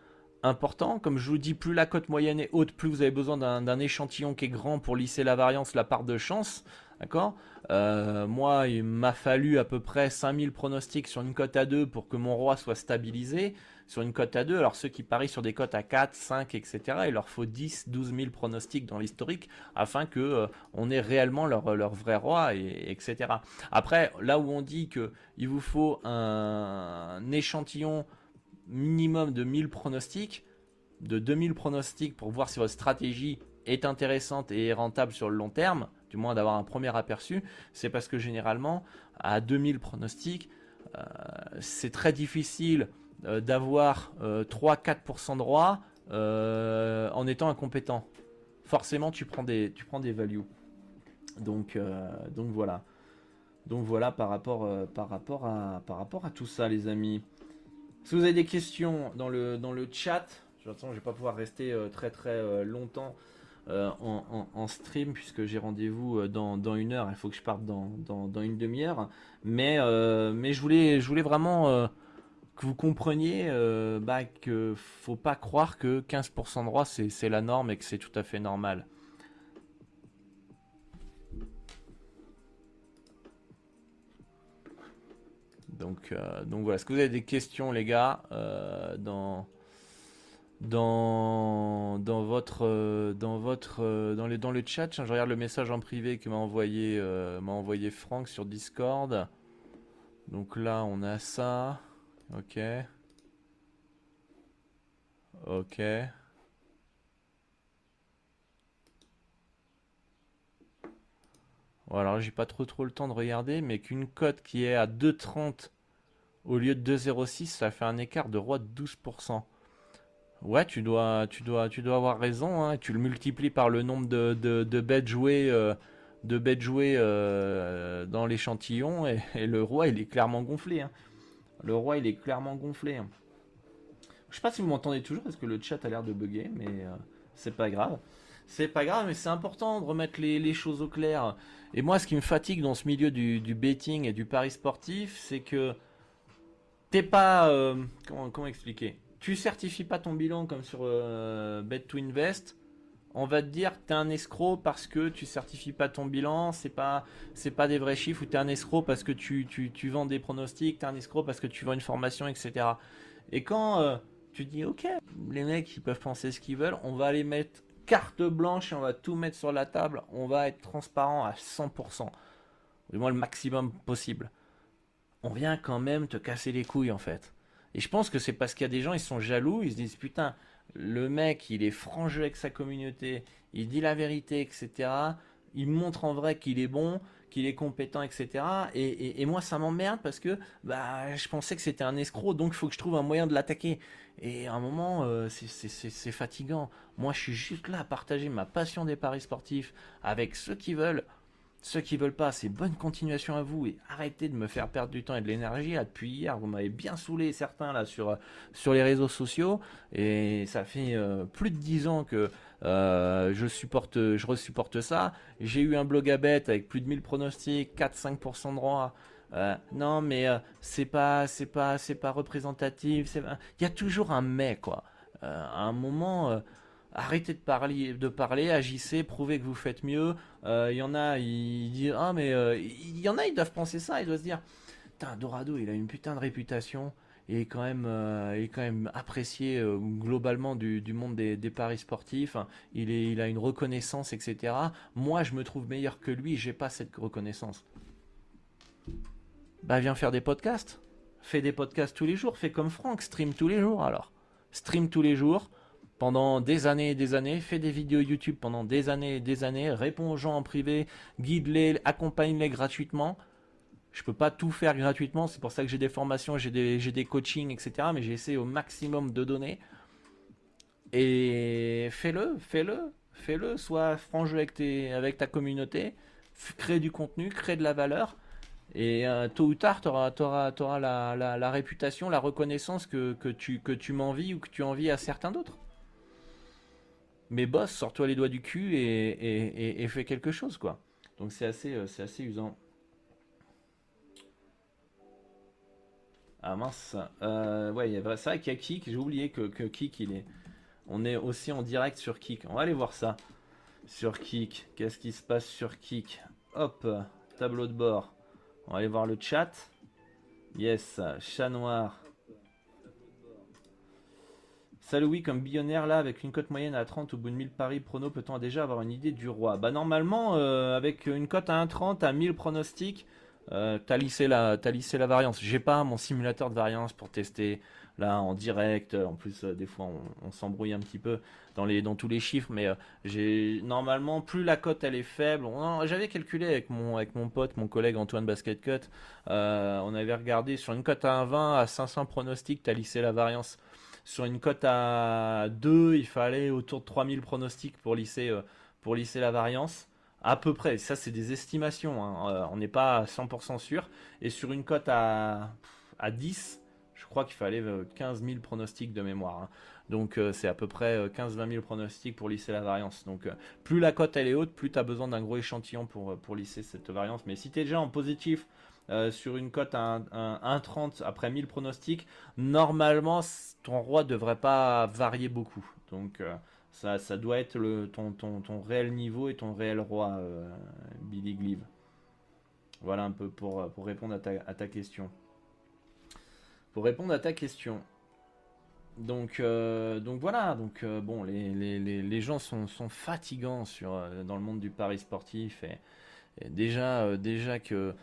important. Comme je vous dis, plus la cote moyenne est haute, plus vous avez besoin d'un échantillon qui est grand pour lisser la variance, la part de chance. D'accord? Euh, Moi, il m'a fallu à peu près 5000 pronostics sur une cote à 2 pour que mon roi soit stabilisé sur une cote à 2. Alors ceux qui parient sur des cotes à 4, 5, etc., il leur faut 10, 12 000 pronostics dans l'historique afin que euh, on ait réellement leur, vrai roi, et, etc. Après, là où on dit que il vous faut un, échantillon minimum de 1000 pronostics, de 2000 pronostics pour voir si votre stratégie est intéressante et rentable sur le long terme, du moins d'avoir un premier aperçu, c'est parce que généralement, à 2000 pronostics, euh, c'est très difficile euh, d'avoir 3-4% euh, de droit en étant incompétent. Forcément, tu prends des, tu values. Donc, donc voilà. Donc voilà par rapport, par, rapport à, par rapport à tout ça, les amis. Si vous avez des questions dans le, dans le chat, je ne vais pas pouvoir rester très très longtemps en, stream puisque j'ai rendez-vous dans, dans, une heure. Il faut que je parte dans, dans, dans une demi-heure. Mais, mais je, voulais, je voulais vraiment que vous compreniez euh, bah, que faut pas croire que 15% de droit c'est la norme et que c'est tout à fait normal. Donc, euh, donc voilà. Est-ce que vous avez des questions, les gars, euh, dans, dans, dans votre, euh, dans votre, dans, le, dans le chat? Je regarde le message en privé que m'a envoyé, m'a envoyé Franck sur Discord. Donc là, on a ça. Ok. Ok. Voilà, j'ai pas trop trop le temps de regarder, mais qu'une cote qui est à 2,30 au lieu de 2,06, ça fait un écart de roi de 12%. Ouais, tu dois, tu dois, tu dois avoir raison. Hein. Tu le multiplies par le nombre de, de, bêtes jouées, euh, de bêtes jouées euh, dans l'échantillon, et, le roi, il est clairement gonflé. Hein. Le roi, il est clairement gonflé. Hein. Je sais pas si vous m'entendez toujours, parce que le chat a l'air de bugger, mais euh, c'est pas grave. C'est pas grave, mais c'est important de remettre les, choses au clair. Et moi, ce qui me fatigue dans ce milieu du, betting et du pari sportif, c'est que t'es pas. comment, comment expliquer? Tu certifies pas ton bilan comme sur euh, Bet to Invest, on va te dire que tu es un escroc parce que tu certifies pas ton bilan, c'est pas c'est pas des vrais chiffres, ou tu es un escroc parce que tu, tu, vends des pronostics, tu es un escroc parce que tu vends une formation, etc. Et quand euh, tu dis ok, les mecs ils peuvent penser ce qu'ils veulent, on va les mettre carte blanche et on va tout mettre sur la table, on va être transparent à 100%, du moins le maximum possible. On vient quand même te casser les couilles en fait. Et je pense que c'est parce qu'il y a des gens, ils sont jaloux, ils se disent putain, le mec, il est franc jeu avec sa communauté, il dit la vérité, etc. Il montre en vrai qu'il est bon, qu'il est compétent, etc. Et, moi, ça m'emmerde parce que bah, je pensais que c'était un escroc, donc il faut que je trouve un moyen de l'attaquer. Et à un moment, euh, c'est fatigant. Moi, je suis juste là à partager ma passion des paris sportifs avec ceux qui veulent. Ceux qui veulent pas, c'est bonne continuation à vous et arrêtez de me faire perdre du temps et de l'énergie. Depuis hier, vous m'avez bien saoulé certains là sur, sur les réseaux sociaux et ça fait euh, plus de 10 ans que euh, je supporte, je resupporte ça. J'ai eu un blog à bête avec plus de 1000 pronostics, 4-5% de droit. Euh, non, mais c'est pas, c'est pas, c'est pas représentatif. Il y a toujours un mais quoi. à un moment arrêtez de parler, de parler, agissez, prouvez que vous faites mieux. Il euh, y en a, ils disent ah mais il euh, y en a, ils doivent penser ça, ils doivent se dire, putain Dorado, il a une putain de réputation. Et quand même, euh, est quand même apprécié globalement du, monde des, paris sportifs. Il, il a une reconnaissance, etc. Moi, je me trouve meilleur que lui. J'ai pas cette reconnaissance. Bah, viens faire des podcasts. Fais des podcasts tous les jours. Fais comme Franck. Stream tous les jours alors. Stream tous les jours pendant des années et des années, fais des vidéos YouTube pendant des années et des années, réponds aux gens en privé, guide-les, accompagne-les gratuitement. Je peux pas tout faire gratuitement, c'est pour ça que j'ai des formations, j'ai des, des coachings, etc. Mais j'ai essayé au maximum de donner. Et fais-le, fais-le, fais-le, sois franc jeu avec, avec ta communauté, crée du contenu, crée de la valeur. Et euh, tôt ou tard, tu auras, la, réputation, la reconnaissance que, que tu, que tu m'envies ou que tu envies à certains d'autres. Mais boss, sors-toi les doigts du cul et, fais quelque chose, quoi. Donc c'est assez, euh, c'est assez usant. Ah mince. Euh, ouais, c'est vrai qu'il y a Kik. J'ai oublié que, que Kik, il est. On est aussi en direct sur Kik. On va aller voir ça. Sur Kik. Qu'est-ce qui se passe sur Kik? Hop, tableau de bord. On va aller voir le chat. Yes, chat noir. Salut oui, comme billionnaire là, avec une cote moyenne à 30 au bout de 1000 paris prono, peut-on déjà avoir une idée du roi? Bah normalement, euh, avec une cote à 1,30 à 1000 pronostics, euh, t'as lissé la, variance. J'ai pas mon simulateur de variance pour tester là en direct. En plus, euh, des fois, on, s'embrouille un petit peu dans les, dans tous les chiffres, mais j'ai normalement plus la cote elle est faible. J'avais calculé avec mon, avec mon pote, mon collègue Antoine Basket Cut. on avait regardé sur une cote à 1,20 à 500 pronostics, t'as lissé la variance. Sur une cote à 2, il fallait autour de 3000 pronostics pour lisser, euh, pour lisser la variance. À peu près, ça c'est des estimations, hein. euh, on n'est pas à 100% sûr. Et sur une cote à, à 10, je crois qu'il fallait 15 euh, 000 pronostics de mémoire. Hein. Donc c'est à peu près 15-20 000 pronostics pour lisser la variance. Donc plus la cote elle est haute, plus tu as besoin d'un gros échantillon pour, pour lisser cette variance. Mais si tu es déjà en positif euh, sur une cote à 1,30 après 1000 pronostics, normalement ton roi devrait pas varier beaucoup. Donc euh, ça, ça, doit être le, ton, ton, ton, réel niveau et ton réel roi, euh, Billy Gleave. Voilà un peu pour, pour répondre à ta, à ta, question. Pour répondre à ta question. Donc, donc voilà, donc bon, les, les, les, gens sont, sont fatigants sur, dans le monde du pari sportif et déjà, déjà que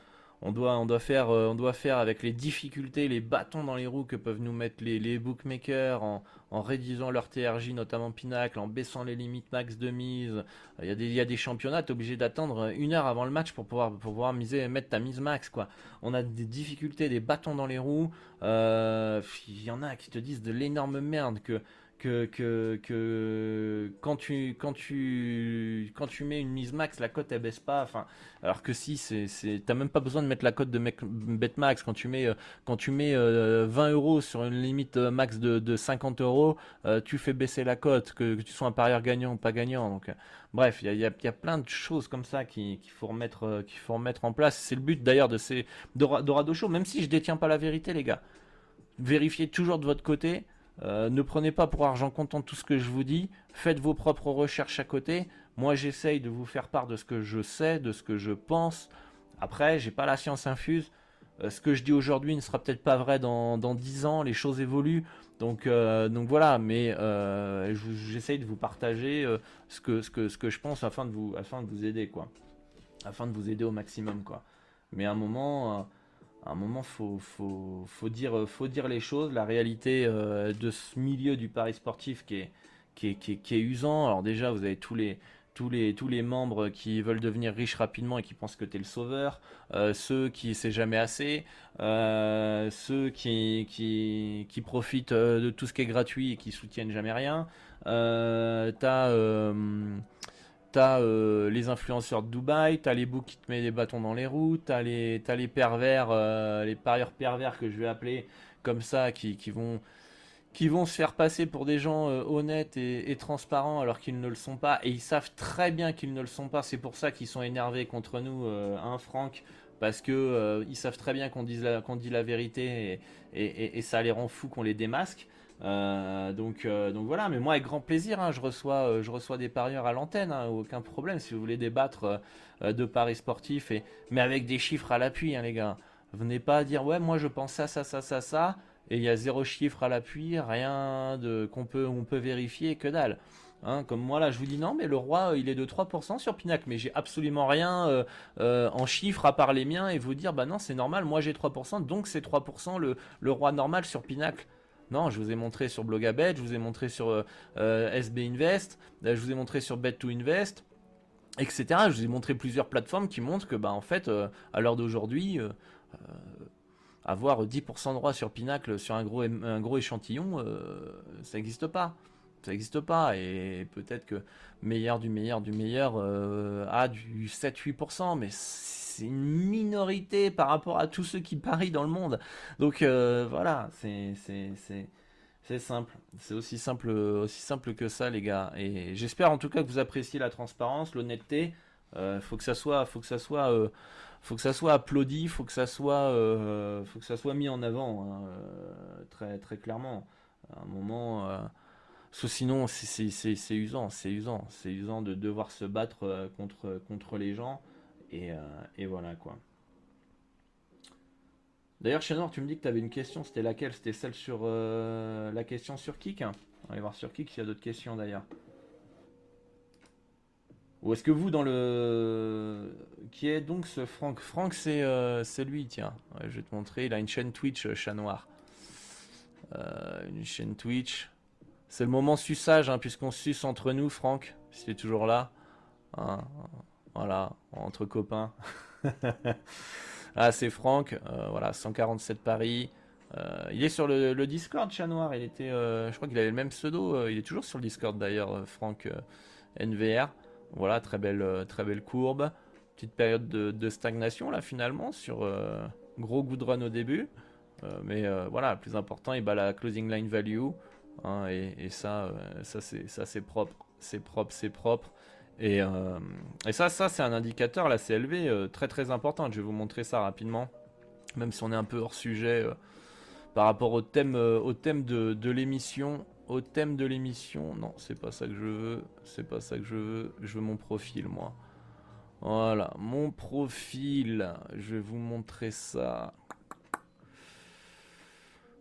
on doit, on doit faire, euh, on doit faire avec les difficultés, les bâtons dans les roues que peuvent nous mettre les, bookmakers en, réduisant leur TRJ, notamment Pinacle, en baissant les limites max de mise. Il y a des, il y a championnats, obligé d'attendre une heure avant le match pour pouvoir, pouvoir miser, mettre ta mise max, quoi. On a des difficultés, des bâtons dans les roues. Euh, il y en a qui te disent de l'énorme merde que que, que, que quand, tu, quand, tu, quand tu mets une mise max, la cote elle baisse pas. Enfin, alors que si, c'est, t'as même pas besoin de mettre la cote de max Quand tu mets, euh, quand tu mets 20 euh, euros sur une limite euh, max de, de 50 euros, tu fais baisser la cote, que, tu sois un parieur gagnant ou pas gagnant. Donc, bref, il y a, y, a, plein de choses comme ça qu'il, faut, remettre, faut remettre en place. C'est le but d'ailleurs de ces Dorado Show, même si je détiens pas la vérité, les gars. Vérifiez toujours de votre côté euh, ne prenez pas pour argent comptant tout ce que je vous dis. Faites vos propres recherches à côté. Moi, j'essaye de vous faire part de ce que je sais, de ce que je pense. Après, j'ai pas la science infuse. Euh, ce que je dis aujourd'hui ne sera peut-être pas vrai dans, dans 10 ans. Les choses évoluent. Donc, euh, donc voilà. Mais j'essaye de vous partager ce, que, ce, que, ce que je pense afin de vous, afin de vous aider, quoi. Afin de vous aider au maximum, quoi. Mais à un moment à un moment, faut, faut, faut, dire, faut dire les choses. La réalité euh, de ce milieu du Paris sportif qui est, qui est, qui est, usant. Alors déjà, vous avez tous les, tous les, tous les membres qui veulent devenir riches rapidement et qui pensent que tu es le sauveur, euh, ceux qui c'est jamais assez, euh, ceux qui, qui, qui profitent de tout ce qui est gratuit et qui soutiennent jamais rien. T'as euh, les influenceurs de Dubaï, t'as les boucs qui te mettent des bâtons dans les roues, t'as les, pervers, euh, les parieurs pervers que je vais appeler comme ça, qui, vont, se faire passer pour des gens euh, honnêtes et, transparents alors qu'ils ne le sont pas. Et ils savent très bien qu'ils ne le sont pas. C'est pour ça qu'ils sont énervés contre nous, hein, Franck parce que ils savent très bien qu'on dit la vérité et, ça les rend fous qu'on les démasque. Euh, donc, euh, donc voilà, mais moi avec grand plaisir, hein, je, reçois, euh, je reçois des parieurs à l'antenne, hein, aucun problème si vous voulez débattre de paris sportifs, mais avec des chiffres à l'appui, hein, les gars. Venez pas dire ouais, moi je pense ça, ça, ça, ça, ça, et il y a zéro chiffre à l'appui, rien qu'on peut, on peut vérifier, que dalle. comme moi là, je vous dis non, mais le roi il est de 3% sur Pinac, mais j'ai absolument rien en chiffres à part les miens et vous dire bah non, c'est normal, moi j'ai 3%, donc c'est 3% le, le roi normal sur Pinacle. Non, je vous ai montré sur Blogabet, je vous ai montré sur euh, euh, SB Invest, euh, je vous ai montré sur Bet2Invest, etc. Je vous ai montré plusieurs plateformes qui montrent que, bah, en fait, à l'heure d'aujourd'hui, avoir 10% de droit sur Pinacle sur un gros échantillon, ça n'existe pas. Ça n'existe pas. Et peut-être que meilleur du meilleur du meilleur a du 7-8%, mais c'est une minorité par rapport à tous ceux qui parient dans le monde. Donc euh, voilà, c'est simple. C'est aussi simple aussi simple que ça les gars. Et j'espère en tout cas que vous appréciez la transparence, l'honnêteté. Euh, faut que ça soit faut que ça soit euh, faut que ça soit applaudi, faut que ça soit faut que ça soit mis en avant hein, très très clairement. Un moment sinon c'est usant, c'est usant, c'est usant de devoir se battre contre contre les gens. Euh, et, voilà quoi. D'ailleurs, Chénor, tu me dis que tu avais une question. C'était laquelle? C'était celle sur euh, la question sur Kik On va aller voir sur Kik s'il y a d'autres questions d'ailleurs. Ou est-ce que vous, dans le. Qui est donc ce Franck? Franck, c'est euh, lui, tiens. je vais te montrer. Il a une chaîne Twitch, chat noir. une chaîne Twitch. C'est le moment suçage, hein, puisqu'on suce entre nous, Franck, s'il est toujours là. Hein, voilà, entre copains. [LAUGHS] ah, c'est Franck, euh, voilà, 147 Paris. Euh, il est sur le, Discord, chat noir. Il était, euh, je crois qu'il avait le même pseudo. il est toujours sur le Discord d'ailleurs, Franck NVR. Voilà, très belle, très belle courbe. Petite période de, stagnation là finalement sur gros good run au début. mais voilà, le plus important, il bat la closing line value. Hein, et, et, ça, c'est, ça c'est propre, c'est propre, c'est propre. Euh, et, ça, ça c'est un indicateur, la CLV, euh, très très important. Je vais vous montrer ça rapidement, même si on est un peu hors sujet euh, par rapport au thème, au thème de, de l'émission. Au thème de l'émission, non, c'est pas ça que je veux. C'est pas ça que je veux. Je veux mon profil, moi. Voilà, mon profil. Je vais vous montrer ça.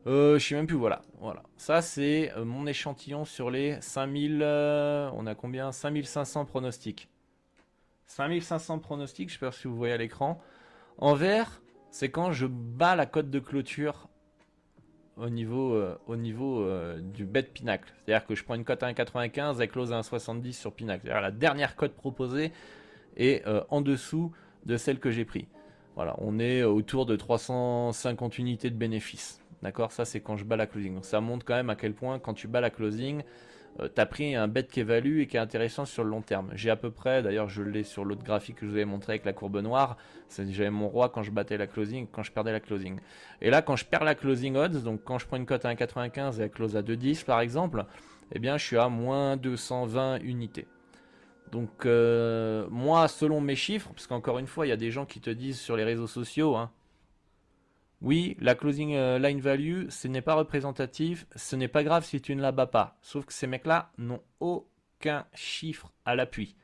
Euh, je sais même plus, voilà. voilà. Ça, c'est euh, mon échantillon sur les 5000. Euh, on a combien? 5500 pronostics. 5500 pronostics, je sais pas si vous voyez à l'écran. En vert, c'est quand je bats la cote de clôture au niveau, au niveau du bet Pinacle. C'est-à-dire que je prends une cote à 1,95 et close à 1,70 sur Pinacle. C'est-à-dire la dernière cote proposée est en dessous de celle que j'ai pris. Voilà, on est autour de 350 unités de bénéfices. D'accord Ça, c'est quand je bats la closing. Donc, ça montre quand même à quel point, quand tu bats la closing, euh, tu as pris un bet qui est value et qui est intéressant sur le long terme. J'ai à peu près, d'ailleurs, je l'ai sur l'autre graphique que je vous avais montré avec la courbe noire. J'avais mon roi quand je battais la closing, quand je perdais la closing. Et là, quand je perds la closing odds, donc quand je prends une cote à 1,95 et la close à 2,10 par exemple, eh bien, je suis à moins 220 unités. Donc, euh, moi, selon mes chiffres, parce qu'encore une fois, il y a des gens qui te disent sur les réseaux sociaux, hein, oui, la closing euh, line value, ce n'est pas représentatif, ce n'est pas grave si tu ne la bats pas. Sauf que ces mecs-là n'ont aucun chiffre à l'appui.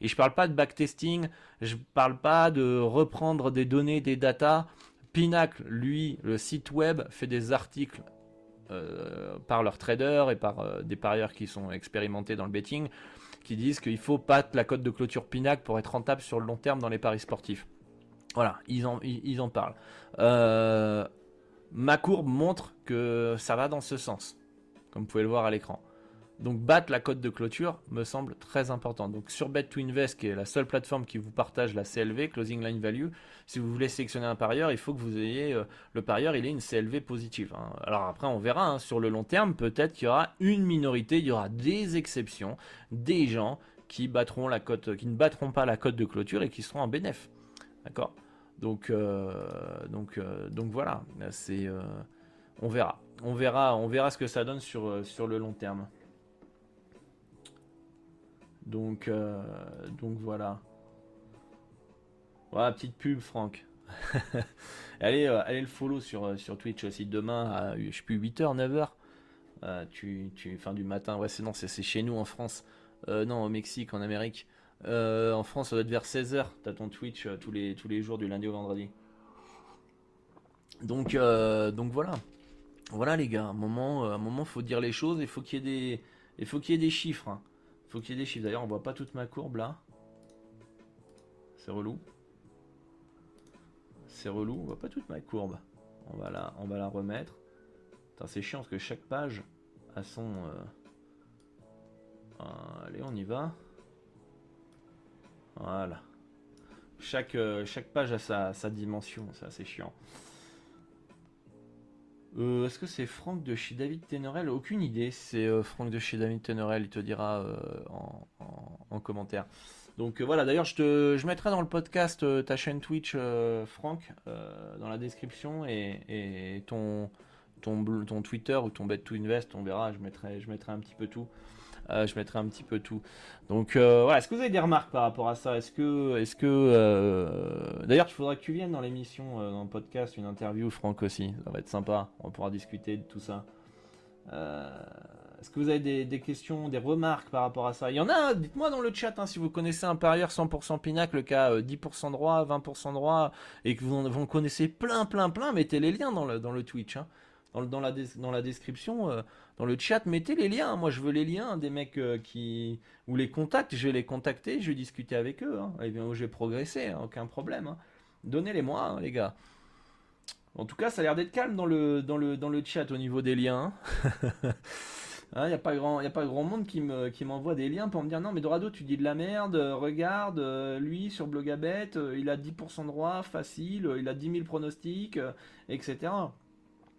Et je ne parle pas de backtesting, je ne parle pas de reprendre des données, des datas. Pinacle, lui, le site web, fait des articles euh, par leurs traders et par euh, des parieurs qui sont expérimentés dans le betting, qui disent qu'il faut pas la cote de clôture Pinacle pour être rentable sur le long terme dans les paris sportifs. Voilà, ils en, parlent. Euh, ma courbe montre que ça va dans ce sens, comme vous pouvez le voir à l'écran. Donc battre la cote de clôture me semble très important. Donc sur Bet2Invest, qui est la seule plateforme qui vous partage la CLV, Closing Line Value, si vous voulez sélectionner un parieur, il faut que vous ayez euh, le parieur, il ait une CLV positive. Hein. Alors après, on verra hein, sur le long terme, peut-être qu'il y aura une minorité, il y aura des exceptions, des gens qui battront la cote, qui ne battront pas la cote de clôture et qui seront en bénéf. D'accord? Donc, euh, donc, euh, donc voilà, c'est, euh, on verra, on verra, on verra ce que ça donne sur, sur le long terme. Donc, donc voilà. Voilà, petite pub, Franck. [LAUGHS] allez, allez le follow sur, sur Twitch aussi demain à je sais plus 8h, 9h. tu, tu, fin du matin, ouais, c'est non, c'est chez nous en France. non, au Mexique, en Amérique. Euh, en France, ça doit être vers 16h. T'as ton Twitch euh, tous, les, tous les jours du lundi au vendredi. Donc, euh, donc voilà. Voilà les gars, un moment, un moment, faut dire les choses. Il faut qu'il y ait des, il faut qu'il y ait des chiffres. Hein. Faut qu'il y ait des chiffres. D'ailleurs, on voit pas toute ma courbe là. C'est relou. C'est relou. On voit pas toute ma courbe. On va la, on va la remettre. C'est chiant parce que chaque page a son. allez, on y va. Voilà. Chaque, euh, chaque page a sa, dimension, c'est chiant. Euh, est-ce que c'est Franck de chez David Tenorel? Aucune idée. C'est euh, Franck de chez David Tenorel, il te dira en, commentaire. Donc voilà, d'ailleurs, je, mettrai dans le podcast ta chaîne Twitch, Franck, dans la description et, ton, ton, Twitter ou ton Bet to Invest, on verra, je mettrai, je mettrai un petit peu tout. Euh, je mettrai un petit peu tout. Donc euh, voilà, est-ce que vous avez des remarques par rapport à ça? Est-ce que, est-ce que, euh, d'ailleurs, il faudra que tu viennes dans l'émission, dans le podcast, une interview, Franck aussi. Ça va être sympa. On pourra discuter de tout ça. Est-ce que vous avez des, questions, des remarques par rapport à ça? Il y en a, dites-moi dans le chat hein, si vous connaissez un parieur 100% pinacle, le cas 10% droit, 20% droit, et que vous, vous connaissez plein, plein, plein, mettez les liens dans le, dans le Twitch. Hein dans, la, description, euh, dans le chat, mettez les liens. Moi, je veux les liens des mecs euh, qui ou les contacts. Je vais les contacter, je vais discuter avec eux. Hein. Et bien, j'ai progressé, hein, aucun problème. Hein. Donnez-les-moi, les gars. En tout cas, ça a l'air d'être calme dans le, dans, le, dans le chat au niveau des liens. [LAUGHS] Il n'y a, pas grand, a pas grand monde qui, me, qui m'envoie des liens pour me dire non, mais Dorado, tu dis de la merde, regarde, euh, lui sur Blogabet, il a 10% de droit, facile, il a 10 000 pronostics, etc.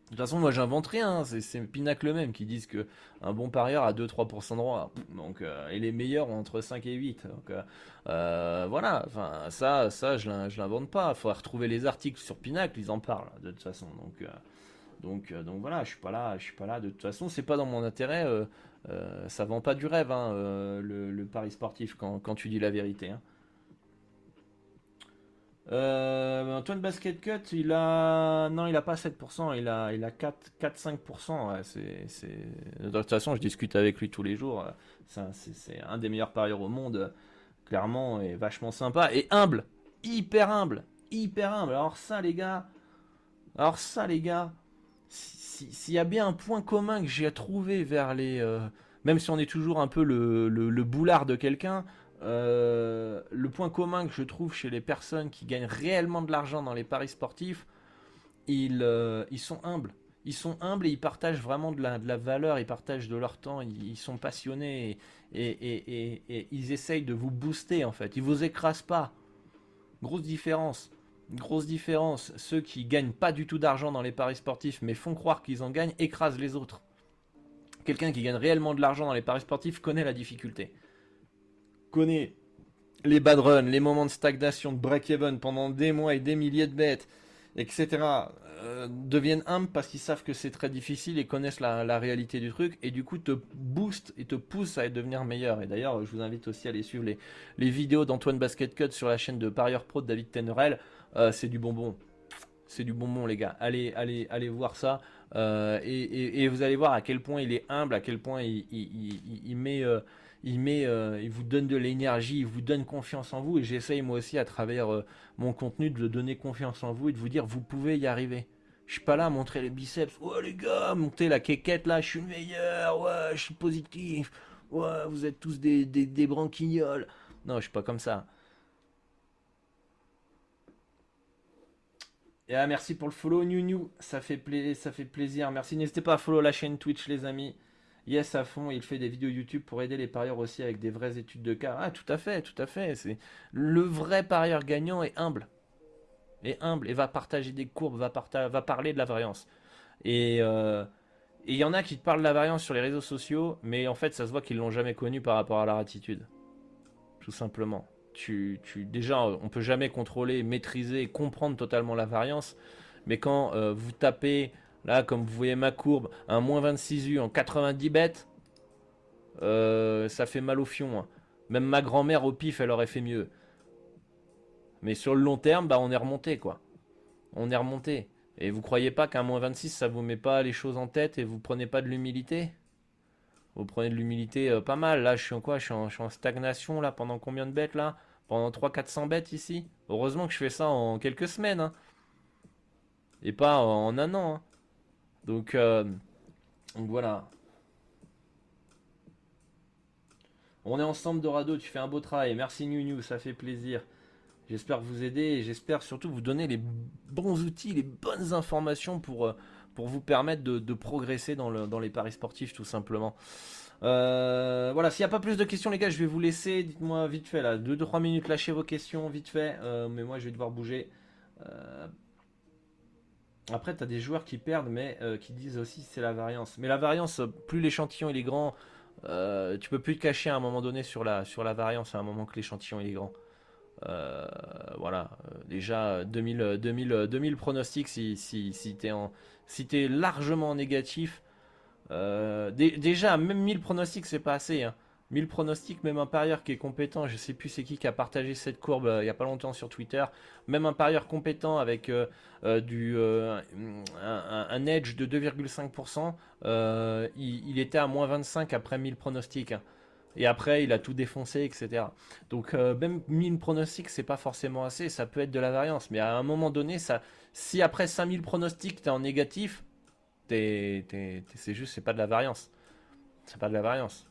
De toute façon, moi j'invente rien, c'est Pinacle même qui disent que un bon parieur a 2-3% de droit. Donc, euh, et les meilleurs ont entre 5 et 8. Donc euh, euh, voilà, enfin ça, ça je l'invente pas. Il faudrait retrouver les articles sur Pinacle, ils en parlent de toute façon. Donc, donc, donc voilà, je suis pas là, je suis pas là. De toute façon, c'est pas dans mon intérêt. ça vend pas du rêve, hein, le, le, pari sportif quand, quand, tu dis la vérité. Hein. Euh, Antoine Basket Cut, il a. Non, il a pas 7%, il a, il a 4-5%. c'est, De toute façon, je discute avec lui tous les jours. C'est, un des meilleurs parieurs au monde, clairement, et vachement sympa. Et humble, hyper humble, hyper humble. Alors, ça, les gars. Alors, ça, les gars. S'il y a bien un point commun que j'ai trouvé vers les. Euh, même si on est toujours un peu le, le, le boulard de quelqu'un, euh, le point commun que je trouve chez les personnes qui gagnent réellement de l'argent dans les paris sportifs, ils, euh, sont humbles. Ils sont humbles et ils partagent vraiment de la, valeur, ils partagent de leur temps, ils, sont passionnés et, ils essayent de vous booster en fait. Ils vous écrasent pas. Grosse différence. grosse différence, ceux qui gagnent pas du tout d'argent dans les paris sportifs mais font croire qu'ils en gagnent écrasent les autres. Quelqu'un qui gagne réellement de l'argent dans les paris sportifs connaît la difficulté. Connaît les bad runs, les moments de stagnation, de break-even pendant des mois et des milliers de bêtes, etc. Euh, deviennent humbles parce qu'ils savent que c'est très difficile et connaissent la, réalité du truc et du coup te boostent et te poussent à devenir meilleur. Et d'ailleurs, je vous invite aussi à aller suivre les, vidéos d'Antoine Basket Cut sur la chaîne de Parieur Pro de David Tenerel. Euh, c'est du bonbon. C'est du bonbon, les gars. Allez, allez, allez voir ça. Euh, et, vous allez voir à quel point il est humble, à quel point il, il, met, il met, il vous donne de l'énergie, il vous donne confiance en vous. Et j'essaye moi aussi à travers mon contenu de donner confiance en vous et de vous dire vous pouvez y arriver. Je suis pas là à montrer les biceps. Ouais les gars, montez la quéquette là, je suis le meilleur, ouais, je suis positif. Ouais, vous êtes tous des, des, des branquignoles. Non, je suis pas comme ça. Et ah, merci pour le follow, New New. Ça fait, ça fait plaisir. Merci. N'hésitez pas à follow la chaîne Twitch, les amis. Yes, à fond. Il fait des vidéos YouTube pour aider les parieurs aussi avec des vraies études de cas. Ah, tout à fait, tout à fait. C'est le vrai parieur gagnant est humble. Est humble et va partager des courbes, va, va parler de la variance. Euh, et il y en a qui te parlent de la variance sur les réseaux sociaux, mais en fait, ça se voit qu'ils l'ont jamais connu par rapport à leur attitude. Tout simplement tu, déjà, on peut jamais contrôler, maîtriser, comprendre totalement la variance. Mais quand euh, vous tapez, là, comme vous voyez ma courbe, un moins 26 U en 90 bêtes, euh, ça fait mal au fion. Hein. Même ma grand-mère au pif, elle aurait fait mieux. Mais sur le long terme, bah, on est remonté, quoi. On est remonté. Et vous croyez pas qu'un moins 26, ça vous met pas les choses en tête et vous prenez pas de l'humilité? Vous prenez de l'humilité euh, pas mal. Là, je suis en quoi? Je suis en, stagnation là pendant combien de bêtes là? Pendant 300-400 bêtes ici? Heureusement que je fais ça en quelques semaines. Hein. Et pas en, un an. Hein. Donc, euh, voilà. On est ensemble Dorado, tu fais un beau travail. Merci New ça fait plaisir. J'espère vous aider et j'espère surtout vous donner les bons outils, les bonnes informations pour, euh, vous permettre de, progresser dans, le, dans, les paris sportifs tout simplement. Euh, voilà, s'il n'y a pas plus de questions les gars, je vais vous laisser, dites-moi vite fait là, 2-3 minutes, lâchez vos questions vite fait, euh, mais moi je vais devoir bouger. Après, tu as des joueurs qui perdent, mais qui disent aussi c'est la variance. Mais la variance, plus l'échantillon il est grand, tu peux plus te cacher à un moment donné sur la, variance à un moment que l'échantillon il est grand. voilà, déjà 2000, 2000, 2000 pronostics si, si, si tu es si largement négatif, euh, déjà, même 1000 pronostics, c'est pas assez. 1000 hein. pronostics, même un parieur qui est compétent, je sais plus c'est qui qui a partagé cette courbe euh, il y a pas longtemps sur Twitter, même un parieur compétent avec euh, du, un, edge de 2,5%, il, était à moins 25 après 1000 pronostics. Et après, il a tout défoncé, etc. Donc, même 1000 pronostics, c'est pas forcément assez. Ça peut être de la variance. Mais à un moment donné, ça, si après 5000 pronostics, tu es en négatif, c'est juste, c'est pas de la variance. C'est pas de la variance.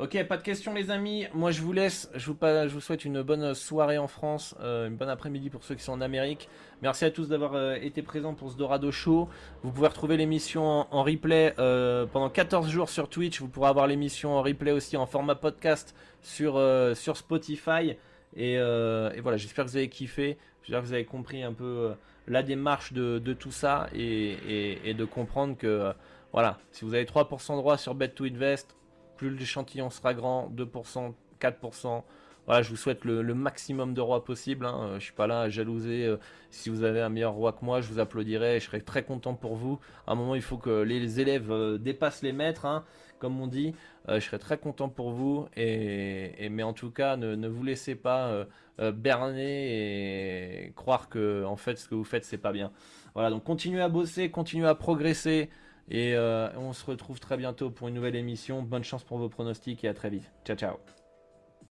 Ok, pas de questions les amis. Moi je vous laisse. Je vous, je vous souhaite une bonne soirée en France, euh, une bonne après-midi pour ceux qui sont en Amérique. Merci à tous d'avoir euh, été présents pour ce Dorado Show. Vous pouvez retrouver l'émission en, replay euh, pendant 14 jours sur Twitch. Vous pourrez avoir l'émission en replay aussi en format podcast sur, sur Spotify. Et, voilà, j'espère que vous avez kiffé, j'espère que vous avez compris un peu la démarche de, tout ça et, de comprendre que voilà, si vous avez 3% de droit sur Bet to Invest, plus l'échantillon sera grand, 2%, 4%. Voilà, je vous souhaite le, maximum de rois possible. Hein. Je suis pas là à jalouser. si vous avez un meilleur roi que moi, je vous applaudirai. Je serai très content pour vous. À un moment, il faut que les élèves dépassent les maîtres. Hein comme on dit. Euh, je serais très content pour vous. Et, mais en tout cas, ne, vous laissez pas euh, euh, berner et croire que en fait ce que vous faites c'est pas bien. Voilà, donc continuez à bosser, continuez à progresser. Et on se retrouve très bientôt pour une nouvelle émission. Bonne chance pour vos pronostics et à très vite. Ciao ciao.